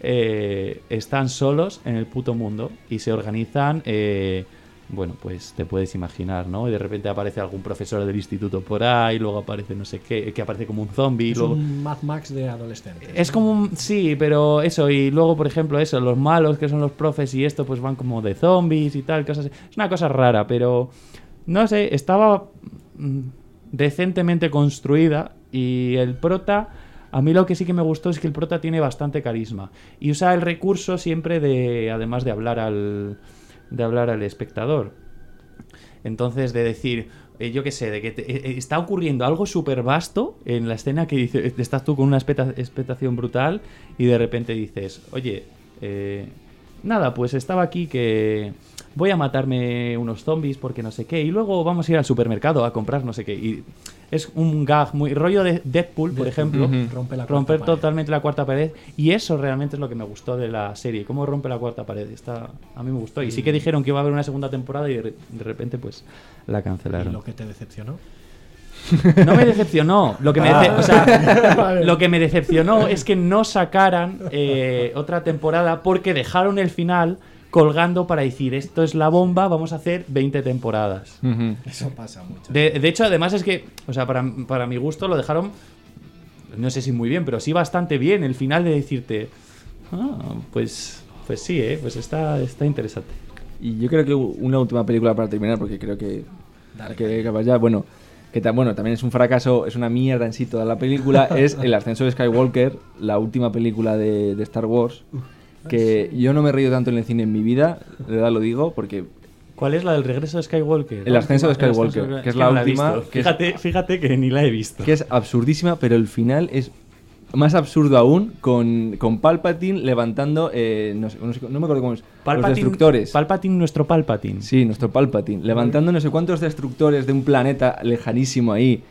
eh, están solos en el puto mundo y se organizan. eh, bueno, pues te puedes imaginar, ¿no? Y de repente aparece algún profesor del instituto por ahí, luego aparece no sé qué, que aparece como un zombie. Es luego... un Mad Max de adolescentes. Es como un... Sí, pero eso, y luego, por ejemplo, eso, los malos, que son los profes y esto, pues van como de zombies y tal, cosas así. Es una cosa rara, pero... No sé, estaba mm, decentemente construida y el prota... A mí lo que sí que me gustó es que el prota tiene bastante carisma y usa el recurso siempre de, además de hablar al, de hablar al espectador. Entonces, de decir, eh, yo qué sé, de que te- eh, eh, está ocurriendo algo súper vasto en la escena que dice, estás tú con una expecta- expectación brutal y de repente dices, oye, eh, nada, pues estaba aquí que voy a matarme unos zombies porque no sé qué y luego vamos a ir al supermercado a comprar no sé qué. Y es un gag muy rollo de Deadpool, por ejemplo. Rompe la cuarta Romper pared. totalmente la cuarta pared y eso realmente es lo que me gustó de la serie cómo rompe la cuarta pared está a mí me gustó y sí que dijeron que iba a haber una segunda temporada y de, re- de repente pues la ¿Y cancelaron lo que te decepcionó? no me decepcionó lo que me, dece- o sea, lo que me decepcionó es que no sacaran eh, otra temporada porque dejaron el final colgando para decir esto es la bomba vamos a hacer 20 temporadas. Eso pasa mucho. de, de hecho, además es que, o sea, para, para mi gusto lo dejaron, no sé si muy bien, pero sí bastante bien el final de decirte, ah, pues, pues sí, ¿eh? pues está, está interesante. Y yo creo que una última película para terminar, porque creo que Dale, que acabar ya. Bueno, que ta- bueno, también es un fracaso, es una mierda en sí toda la película. es El ascenso de Skywalker, la última película de, de Star Wars. Que yo no me he reído tanto en el cine en mi vida, de verdad lo digo, porque ¿Cuál es la del regreso de Skywalker? El ascenso de El ascenso Skywalker, de- que es que la no última, visto. que es- Fíjate, fíjate que ni la he visto. que es absurdísima, pero el final es más absurdo aún con, con Palpatine levantando, eh, no, sé- no sé- no me acuerdo cómo es, los destructores. Palpatine, nuestro Palpatine. Sí, nuestro Palpatine. Levantando no sé cuántos destructores de un planeta lejanísimo ahí.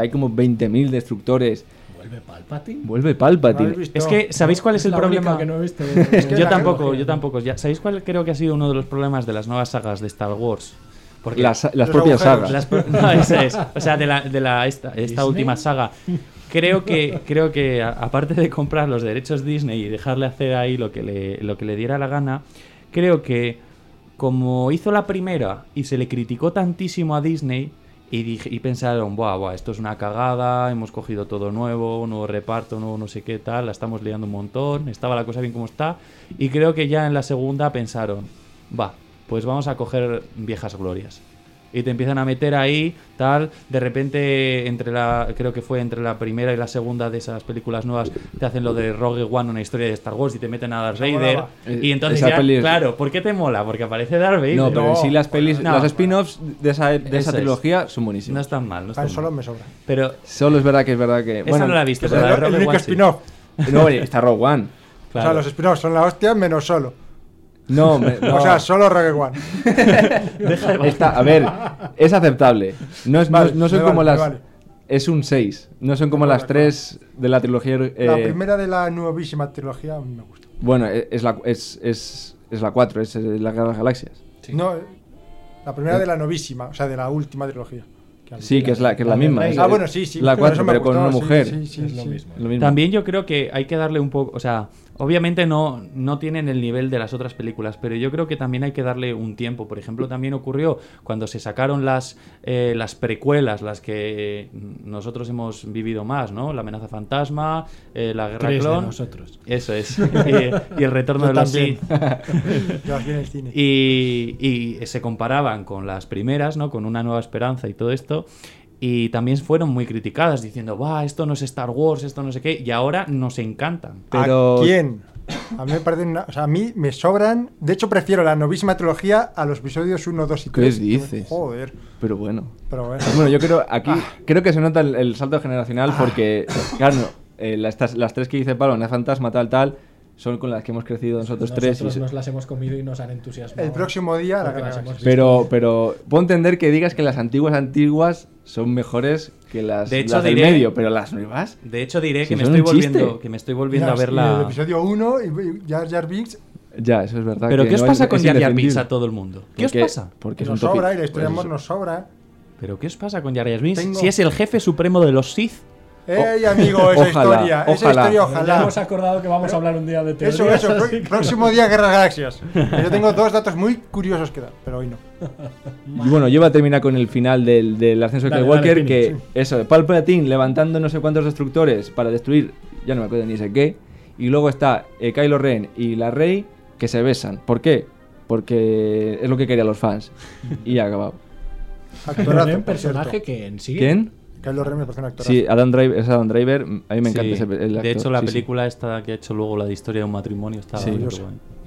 Hay como 20.000 destructores. ¿Vuelve Palpatine? Vuelve ¿No Palpatine. Es que, ¿sabéis cuál es, el problema? única que no he visto. Es que yo tampoco, yo tampoco. Ya, ¿Sabéis cuál creo que ha sido uno de los problemas de las nuevas sagas de Star Wars? Porque las las propias agujeros. sagas. Las no, esa es. O sea, de la, de la esta, esta última saga. Creo que, creo que a- aparte de comprar los derechos Disney y dejarle hacer ahí lo que le, lo que le diera la gana, creo que como hizo la primera y se le criticó tantísimo a Disney y, pensaron, buah, buah, esto es una cagada, hemos cogido todo nuevo, nuevo reparto, nuevo no sé qué tal, la estamos liando un montón, estaba la cosa bien como está, y creo que ya en la segunda pensaron, va, pues vamos a coger viejas glorias. Y te empiezan a meter ahí, tal, de repente, entre la, creo que fue entre la primera y la segunda de esas películas nuevas, te hacen lo de Rogue One, una historia de Star Wars, y te meten a Darth Vader. molaba. Y entonces Esa ya, peli es- claro, ¿por qué te mola? Porque aparece Darth Vader. No, pero en sí las pelis, No. las spin-offs de esa, de esa trilogía son No buenísimas. están mal, no están Han solo mal. me sobra. Pero Solo es verdad que es verdad que. esa no la he visto, Es pero el, la de el Rogue único One sí. spin-off. No, está Rogue One. O sea, los spin-offs son la hostia menos solo. No, me- no. O sea, solo Rogue One. Deja de Está- a ver, es aceptable. No, es, no- Vale, no son como vale, las. vale. Es un 6. No son como las acuerdo, de 3 de la trilogía. eh, La primera de la nuevísima trilogía a mí me gusta. Bueno, e- es la, es, es, es la 4, es eh, la Guerra de las Galaxias. No, eh, la primera de la novísima, o sea, de la última trilogía. Sí, que es la, que es la misma. Es- Ah, bueno, sí, sí. La pero 4, eso me pero con gustó, una mujer. Sí, sí, Es lo sí. mismo. Lo mismo. También yo creo que hay que darle un poco, o sea, obviamente no, no tienen el nivel de las otras películas, pero yo creo que también hay que darle un tiempo. Por ejemplo, también ocurrió cuando se sacaron las, eh, las precuelas, las que nosotros hemos vivido más, ¿no? La amenaza fantasma, eh, la guerra Tres de clon. nosotros. Eso es. y, y el retorno de los también. Sith. Yo aquí en el cine. Y, y se comparaban con las primeras, ¿no? Con una nueva esperanza y todo esto. Y también fueron muy criticadas, diciendo, va, esto no es Star Wars, esto no sé qué. Y ahora nos encantan. Pero- ¿A quién? A mí me parecen una- o sea, a mí me sobran. De hecho, prefiero la novísima trilogía a los episodios 1, 2 y ¿Qué 3. dices? Joder. Pero bueno. Pero bueno. Bueno, yo creo aquí Ah. creo que se nota el, el salto generacional porque, claro, eh, las, estas- las tres que dice Pablo, Una Fantasma, tal, tal, son con las que hemos crecido nosotros, tres. y Nosotros nos las hemos comido y nos han entusiasmado. El próximo día la gran las hemos Pero, pero puedo entender que digas que las antiguas antiguas son mejores que las, De hecho, las del diré- medio, pero las nuevas. De hecho, diré Si que me, estoy volviendo, que me estoy volviendo Mira, a ver y El la. episodio 1 y Jar Jar Binks Ya, eso es verdad. Pero que ¿qué os no pasa es- con Jar Jar Binks a todo el mundo? ¿Qué os pasa? Porque nos sobra y la historia de pues amor nos sobra. ¿Pero qué os pasa con Jar Jar Binks? Tengo- Si es el jefe supremo de los Sith. ¡Ey, amigo! Esa ojalá, historia. Esa ojalá. historia, Ya ojalá. hemos acordado que vamos a hablar un día de teorías. Eso, eso. Próximo día, Guerra de Galaxias. Yo tengo dos datos muy curiosos que dar, pero hoy no. Y bueno, yo voy a terminar con el final del, del ascenso de Skywalker, que Pini, eso, Palpatine levantando no sé cuántos destructores para destruir, ya no me acuerdo ni sé qué, y luego está eh, Kylo Ren y la Rey que se besan. ¿Por qué? Porque es lo que querían los fans. Y ha acabado. Actorazo, un personaje que en sí. ¿Quién? Kylo Ren me parece un actorazo. Sí, Adam Driver, es Adam Driver. A mí me encanta Sí. ese el actor. De hecho, la sí, sí. película esta que ha hecho luego la de historia de un matrimonio estaba Sí. buena.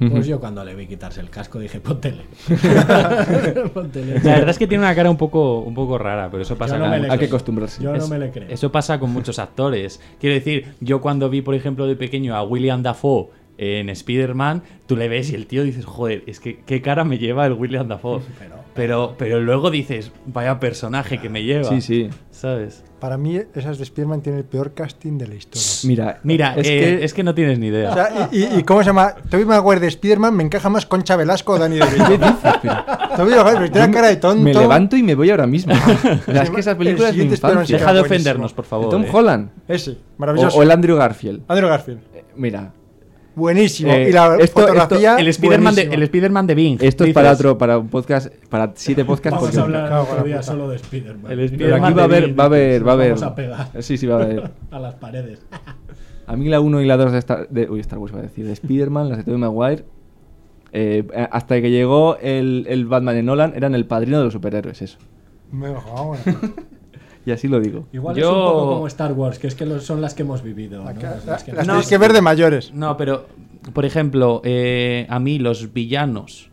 Ujú. Pues yo cuando le vi quitarse el casco dije, póntele. Póntele. La verdad es que tiene una cara un poco, un poco rara, pero eso pasa no Hay que creo. acostumbrarse. Yo no Es- me le creo. Eso pasa con muchos actores. Quiero decir, yo cuando vi, por ejemplo, de pequeño a William Dafoe en Spider-Man, tú le ves y el tío dices, joder, es que qué cara me lleva el William Dafoe. Pero- Pero, pero luego dices, vaya personaje que me lleva. Sí, sí. ¿Sabes? Para mí, esas de Spearman tienen el peor casting de la historia. Mira, Mira, es eh, que es que no tienes ni idea. O sea, y, y- y cómo se llama? Toby Maguire de Spiderman me encaja más Concha Velasco o Dani DeVito. Toby Maguire, tiene cara de tonto. me levanto y me voy ahora mismo. Es que esa El película es mi siguiente Spider-Man infancia. será Deja de ofendernos, por favor. Tom eh. Holland. Ese, O, maravilloso. o el Andrew Garfield. Andrew Garfield. Eh, Mira, Buenísimo. Eh, y la esto- fotografía. El Spider-Man de, el Spider-Man de Bing. esto es para otro, para un podcast, para siete podcasts. Vamos a hablar día puta. solo de Spider-Man. El Pero Spider-Man aquí va a haber, va a haber, va a haber. vamos a pegar. Sí, sí, va a haber. a las paredes. A mí la 1 y la 2 de Star, de, uy, Star Wars iba a decir, de Spider-Man, las de Tobey Maguire, eh, hasta que llegó el, el Batman de Nolan, eran el padrino de los superhéroes, eso. Me vamos. Y así lo digo. Igual Yo- es un poco como Star Wars, que es que lo- son las que hemos vivido. ¿no? Las Las que- las No, tenéis sí. que ver de mayores. No, pero, por ejemplo, eh, a mí los villanos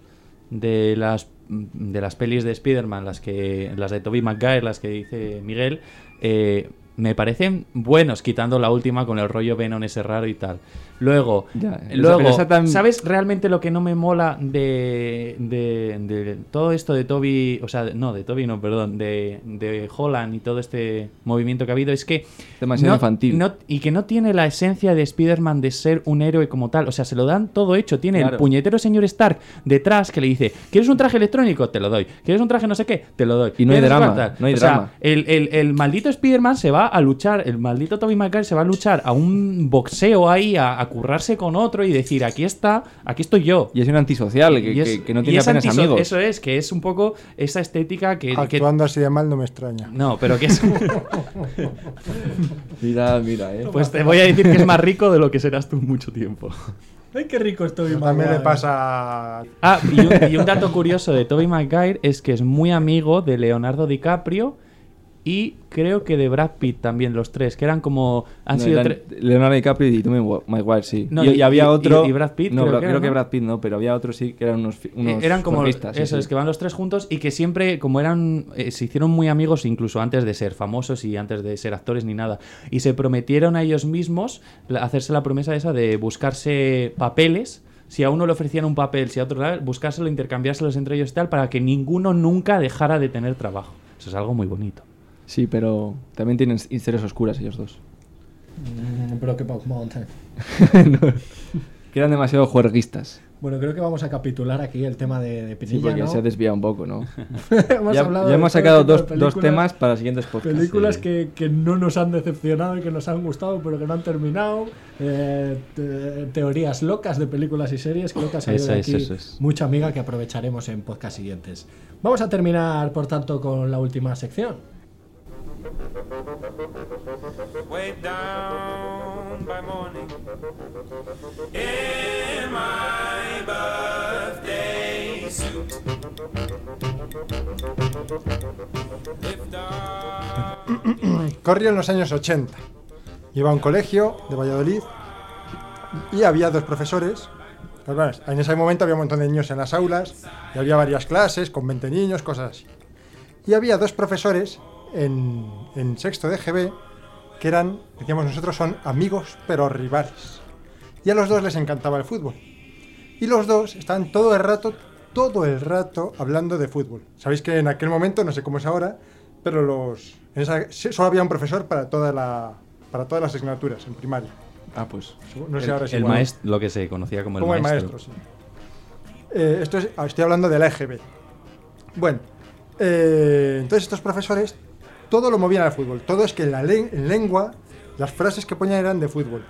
de las, de las pelis de Spider-Man, las, que, las de Tobey Maguire, las que dice Miguel, eh, me parecen buenos, quitando la última con el rollo Venom ese raro y tal. Luego, Ya, esa- luego pero esa tan- ¿sabes realmente lo que no me mola de, de, de todo esto de Toby, o sea, no, de Toby no, perdón, de, de Holland y todo este movimiento que ha habido es que... Demasiado no- infantil. no- y que no tiene la esencia de Spider-Man de ser un héroe como tal. O sea, se lo dan todo hecho. Tiene el puñetero señor Stark detrás que le dice: ¿Quieres un traje electrónico? Te lo doy. ¿Quieres un traje no sé qué? Te lo doy. Y no hay ¿Quieres drama, no hay o sea, drama. el, el- el maldito Spider-Man se va a luchar, el maldito Tobey Maguire se va a luchar a un boxeo ahí, a, a currarse con otro y decir: Aquí está, aquí estoy yo. Y es un antisocial, que, Y es- que- que no tiene es apenas amigos. Eso es, que es un poco esa estética que. que- Actuando así de mal no me extraña. no, pero que es. Mira, mira, eh. pues te voy a decir que es más rico de lo que serás tú en mucho tiempo. Ay, qué rico estoy, También le Maguire. pasa. Ah, y un, y un dato curioso de Tobey Maguire es que es muy amigo de Leonardo DiCaprio y creo que de Brad Pitt también, los tres, que eran como... Han No, sido tre- Leonardo DiCaprio y Tommy Maguire, sí. No, y, y- y había otro. y- y Brad Pitt, no, creo que creo era, que ¿no? Brad Pitt no, pero había otros sí que eran unos. eh, unos eran como sí, eso sí. es que van los tres juntos y que siempre como eran eh, se hicieron muy amigos incluso antes de ser famosos y antes de ser actores ni nada y se prometieron a ellos mismos hacerse la promesa esa de buscarse papeles si a uno le ofrecían un papel si a otro buscárselo intercambiárselos entre ellos y tal para que ninguno nunca dejara de tener trabajo eso es algo muy bonito Sí, pero también tienen historias oscuras ellos dos. Mm, Brokeback Mountain. No, que eran demasiado juerguistas. Bueno, creo que vamos a capitular aquí el tema de, de Sí, Pinilla, porque ¿no? se ha desviado un poco, ¿no? hemos ya hemos sacado dos, dos temas para siguientes podcasts. Películas sí. que, que no nos han decepcionado y que nos han gustado, pero que no han terminado. Eh, te- teorías locas de películas y series. Creo que ha salido de es, aquí eso es. mucha amiga que aprovecharemos en podcast siguientes. Vamos a terminar, por tanto, con la última sección. Way down by morning in birthday suit. En los años 80. Iba a un colegio de Valladolid Y había dos profesores. En ese momento había un montón de niños en las aulas y había varias clases con 20 niños, cosas así. Y había dos profesores en, en sexto de GB que eran, decíamos nosotros, son amigos pero rivales. Y a los dos les encantaba el fútbol. Y los dos estaban todo el rato, todo el rato hablando de fútbol. Sabéis que en aquel momento, no sé cómo es ahora, pero los en esa- solo había un profesor para toda la para todas las asignaturas en primaria. Ah, pues. No sé el, ahora si el maestro, lo que se conocía como el Como el maestro. maestro, sí. Eh, esto es, ah, estoy hablando de la EGB. Bueno, eh, entonces estos profesores todo lo movían al fútbol. Todo es que en la len- en lengua las frases que ponían eran de fútbol.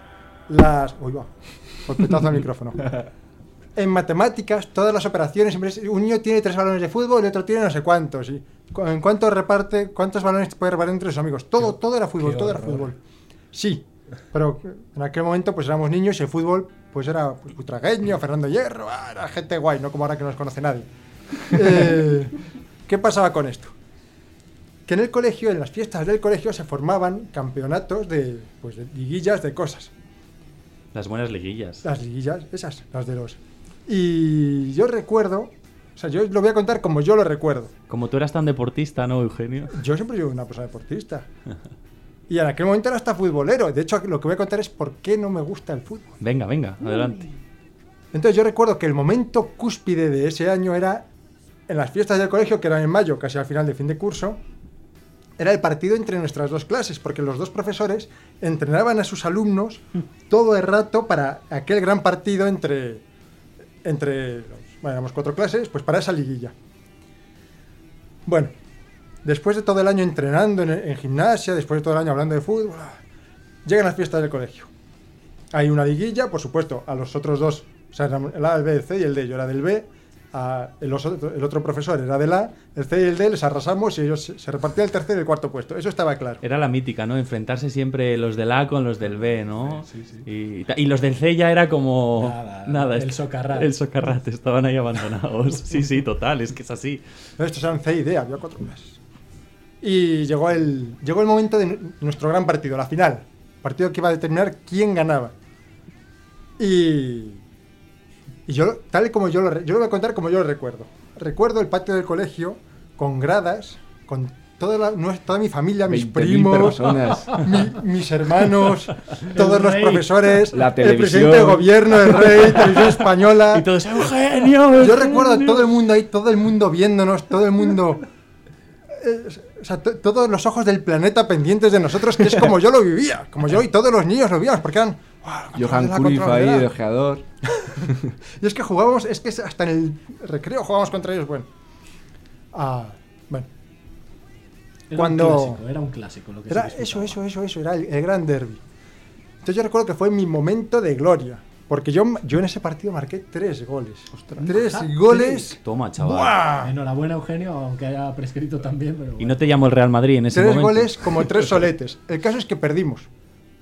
Las. Uy, va. Golpetazo al micrófono. En matemáticas, todas las operaciones, un niño tiene tres balones de fútbol y otro tiene no sé cuántos. Y ¿En cuánto reparte, cuántos balones puede repartir entre sus amigos? Todo, todo era fútbol, qué todo era fútbol. Sí, pero en aquel momento pues éramos niños y el fútbol pues era pues, Butragueño, Fernando Hierro, ah, era gente guay, no como ahora que no nos conoce nadie. Eh, ¿Qué pasaba con esto? Que en el colegio, en las fiestas del colegio, se formaban campeonatos de, pues, de liguillas de cosas. Las buenas liguillas. Las liguillas, esas, las de los... Y yo recuerdo, o sea, yo lo voy a contar como yo lo recuerdo. Como tú eras tan deportista, ¿no, Eugenio? Yo siempre he una persona deportista. Y en aquel momento era hasta futbolero. De hecho, lo que voy a contar es por qué no me gusta el fútbol. Venga, venga, adelante. Entonces yo recuerdo que el momento cúspide de ese año era en las fiestas del colegio, que eran en mayo, casi al final de fin de curso, era el partido entre nuestras dos clases, porque los dos profesores entrenaban a sus alumnos todo el rato para aquel gran partido entre, entre bueno, éramos cuatro clases, pues para esa liguilla. Bueno, después de todo el año entrenando en, en gimnasia, después de todo el año hablando de fútbol, ah, llegan las fiestas del colegio. Hay una liguilla, por supuesto, a los otros dos, o sea, el A, el B, el C y el D. Yo era del B, a- el, el otro profesor era del A, el C y el D les arrasamos y ellos se, repartían el tercer y el cuarto puesto. Eso estaba claro. Era la mítica, ¿no? Enfrentarse siempre los del A con los del B, ¿no? Y, y los del C ya era como... Nada, el est- socarrat. El socarrat, estaban ahí abandonados. Sí, sí, total, es que es así. Estos eran C y D, había cuatro clases. Y llegó el, llegó el momento de nu- nuestro gran partido, la final. Partido que iba a determinar quién ganaba. Y, y yo, tal y como yo lo, re- yo lo voy a contar como yo lo recuerdo. Recuerdo el patio del colegio con gradas, con toda, la- toda mi familia, mis 20.000 primos, mi- mis hermanos, todos los profesores, La el presidente del televisión. gobierno, el rey, televisión española. Y todos, ¡Eugenio! Yo recuerdo a todo el mundo ahí, todo el mundo viéndonos, todo el mundo. eh, o sea, to- todos los ojos del planeta pendientes de nosotros, que es como yo lo vivía, como yo y todos los niños lo vivíamos, porque eran. "Guau, control de Johan Cruyff ahí, la". de ojeador. Y es que jugábamos, es que hasta en el recreo jugábamos contra ellos, bueno. Ah, bueno. Era Cuando- un clásico, era un clásico lo que Era se eso, eso, eso, eso, era el, el gran derby. Entonces yo recuerdo que fue mi momento de gloria. Porque yo, yo en ese partido marqué tres goles. Tres Ajá, goles. Toma, chaval. ¡Buah! Enhorabuena, Eugenio, aunque haya prescrito también. Pero Y no te llamó el Real Madrid en ese Tres momento. goles como tres soletes. El caso es que perdimos.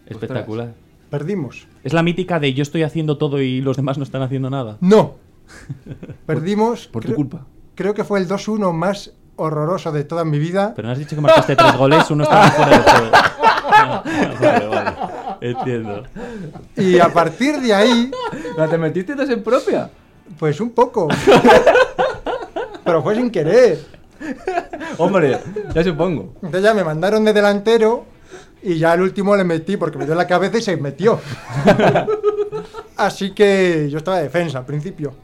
Espectacular. Perdimos. Es la mítica de yo estoy haciendo todo y los demás no están haciendo nada. No. Perdimos. Por tu creo- culpa. Creo que fue el 2-1 más horroroso de toda mi vida. Pero no has dicho que marcaste tres goles, uno estaba fuera del juego. vale, vale. Entiendo. Y a partir de ahí, ¿La te metiste dos en propia? pues un poco. Pero fue sin querer. Hombre, ya supongo. Entonces ya me mandaron de delantero y ya al último le metí porque me dio en la cabeza y se metió. Así que yo estaba de defensa al principio.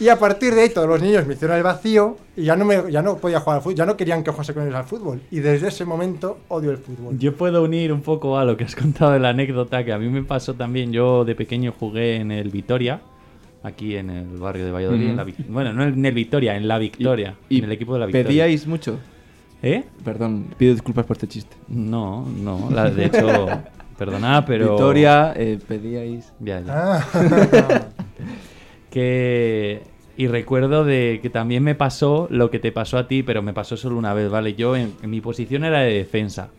Y a partir de ahí todos los niños me hicieron el vacío y ya no, me, ya no podía jugar al fútbol, ya no querían que jugase con ellos al fútbol. Y desde ese momento odio el fútbol. Yo puedo unir un poco a lo que has contado de la anécdota que a mí me pasó también. Yo de pequeño jugué en el Vitoria, aquí en el barrio de Valladolid. Ujú. en la bueno, no en el Vitoria, en la Victoria. en el equipo de la Victoria. ¿Pedíais mucho? ¿Eh? Perdón, pido disculpas por este chiste. No, no. la- de hecho, perdona, pero. Victoria, eh, pedíais. Ya, ya. Ah. que y recuerdo de que también me pasó lo que te pasó a ti, pero me pasó solo una vez, ¿vale? Yo en, en mi posición era de defensa.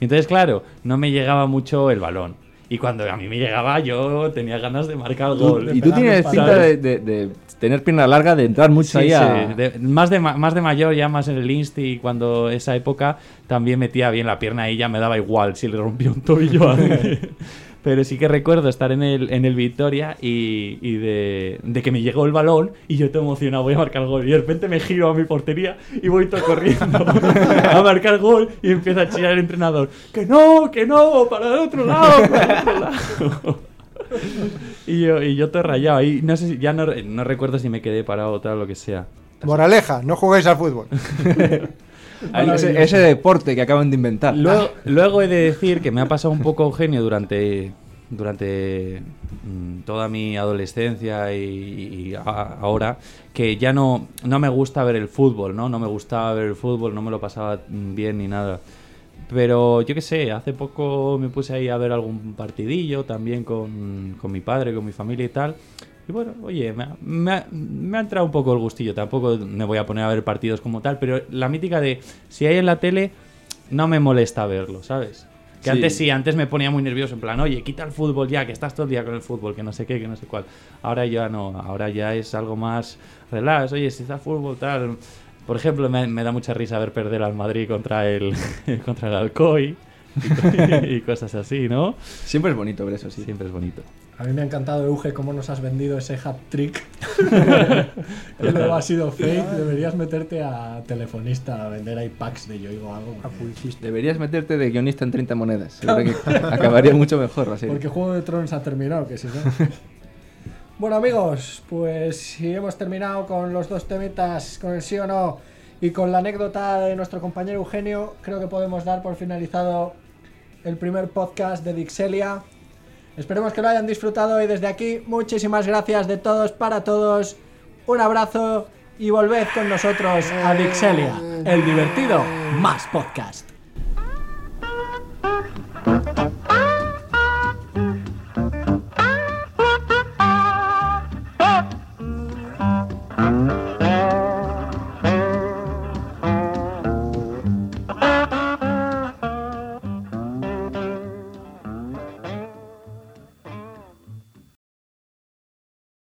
Entonces, claro, no me llegaba mucho el balón. Y cuando a mí me llegaba, yo tenía ganas de marcar el gol. Y tú tienes cinta de, de- de tener pierna larga, de entrar mucho Sí, ahí sí, a... de- más, de, más de mayor, ya más en el Insti, y cuando esa época también metía bien la pierna y ya me daba igual si le rompía un tobillo a. Pero sí que recuerdo estar en el, en el Victoria y, y de, de que me llegó el balón y yo todo emocionado, voy a marcar el gol. Y de repente me giro a mi portería y voy todo corriendo a marcar el gol y empieza a chillar el entrenador. ¡Que no, que no! ¡Para el otro lado! ¡Para el otro lado! y, yo, y yo todo rayado. Y no sé si, ya no, no recuerdo si me quedé parado o tal, lo que sea. Moraleja, no juguéis al fútbol. ese, ese deporte que acaban de inventar. Luego, luego he de decir que me ha pasado un poco Eugenio durante, durante mm, toda mi adolescencia y, y a- ahora, que ya no, no me gusta ver el fútbol, ¿no? No me gustaba ver el fútbol, no me lo pasaba mm, bien ni nada. Pero yo qué sé, hace poco me puse ahí a ver algún partidillo también con, con mi padre, con mi familia y tal. Y bueno, oye, me ha, me ha- me ha entrado un poco el gustillo. Tampoco me voy a poner a ver partidos como tal, pero la mítica de si hay en la tele, no me molesta verlo, ¿sabes? Que Sí. antes sí, antes me ponía muy nervioso, en plan, oye, quita el fútbol ya, que estás todo el día con el fútbol, que no sé qué, que no sé cuál. Ahora ya no, ahora ya es algo más relax, oye, si está fútbol, tal. Por ejemplo, me, me da mucha risa ver perder al Madrid contra el, contra el Alcoy y, co- y cosas así, ¿no? Siempre es bonito ver eso, sí. Siempre es bonito. A mí me ha encantado, Euge, cómo nos has vendido ese hat trick. que luego ha sido fake. Deberías meterte a telefonista a vender ahí packs de Yoigo o algo. Deberías meterte de guionista en 30 monedas. Seguro que acabaría mucho mejor serie. Porque Juego de Tronos ha terminado, que si no. bueno, amigos, pues si hemos terminado con los dos temitas, con el sí o no, y con la anécdota de nuestro compañero Eugenio, creo que podemos dar por finalizado el primer podcast de Dixelia. Esperemos que lo hayan disfrutado y desde aquí muchísimas gracias de todos para todos. Un abrazo y volved con nosotros a Dixelia, el divertido más podcast.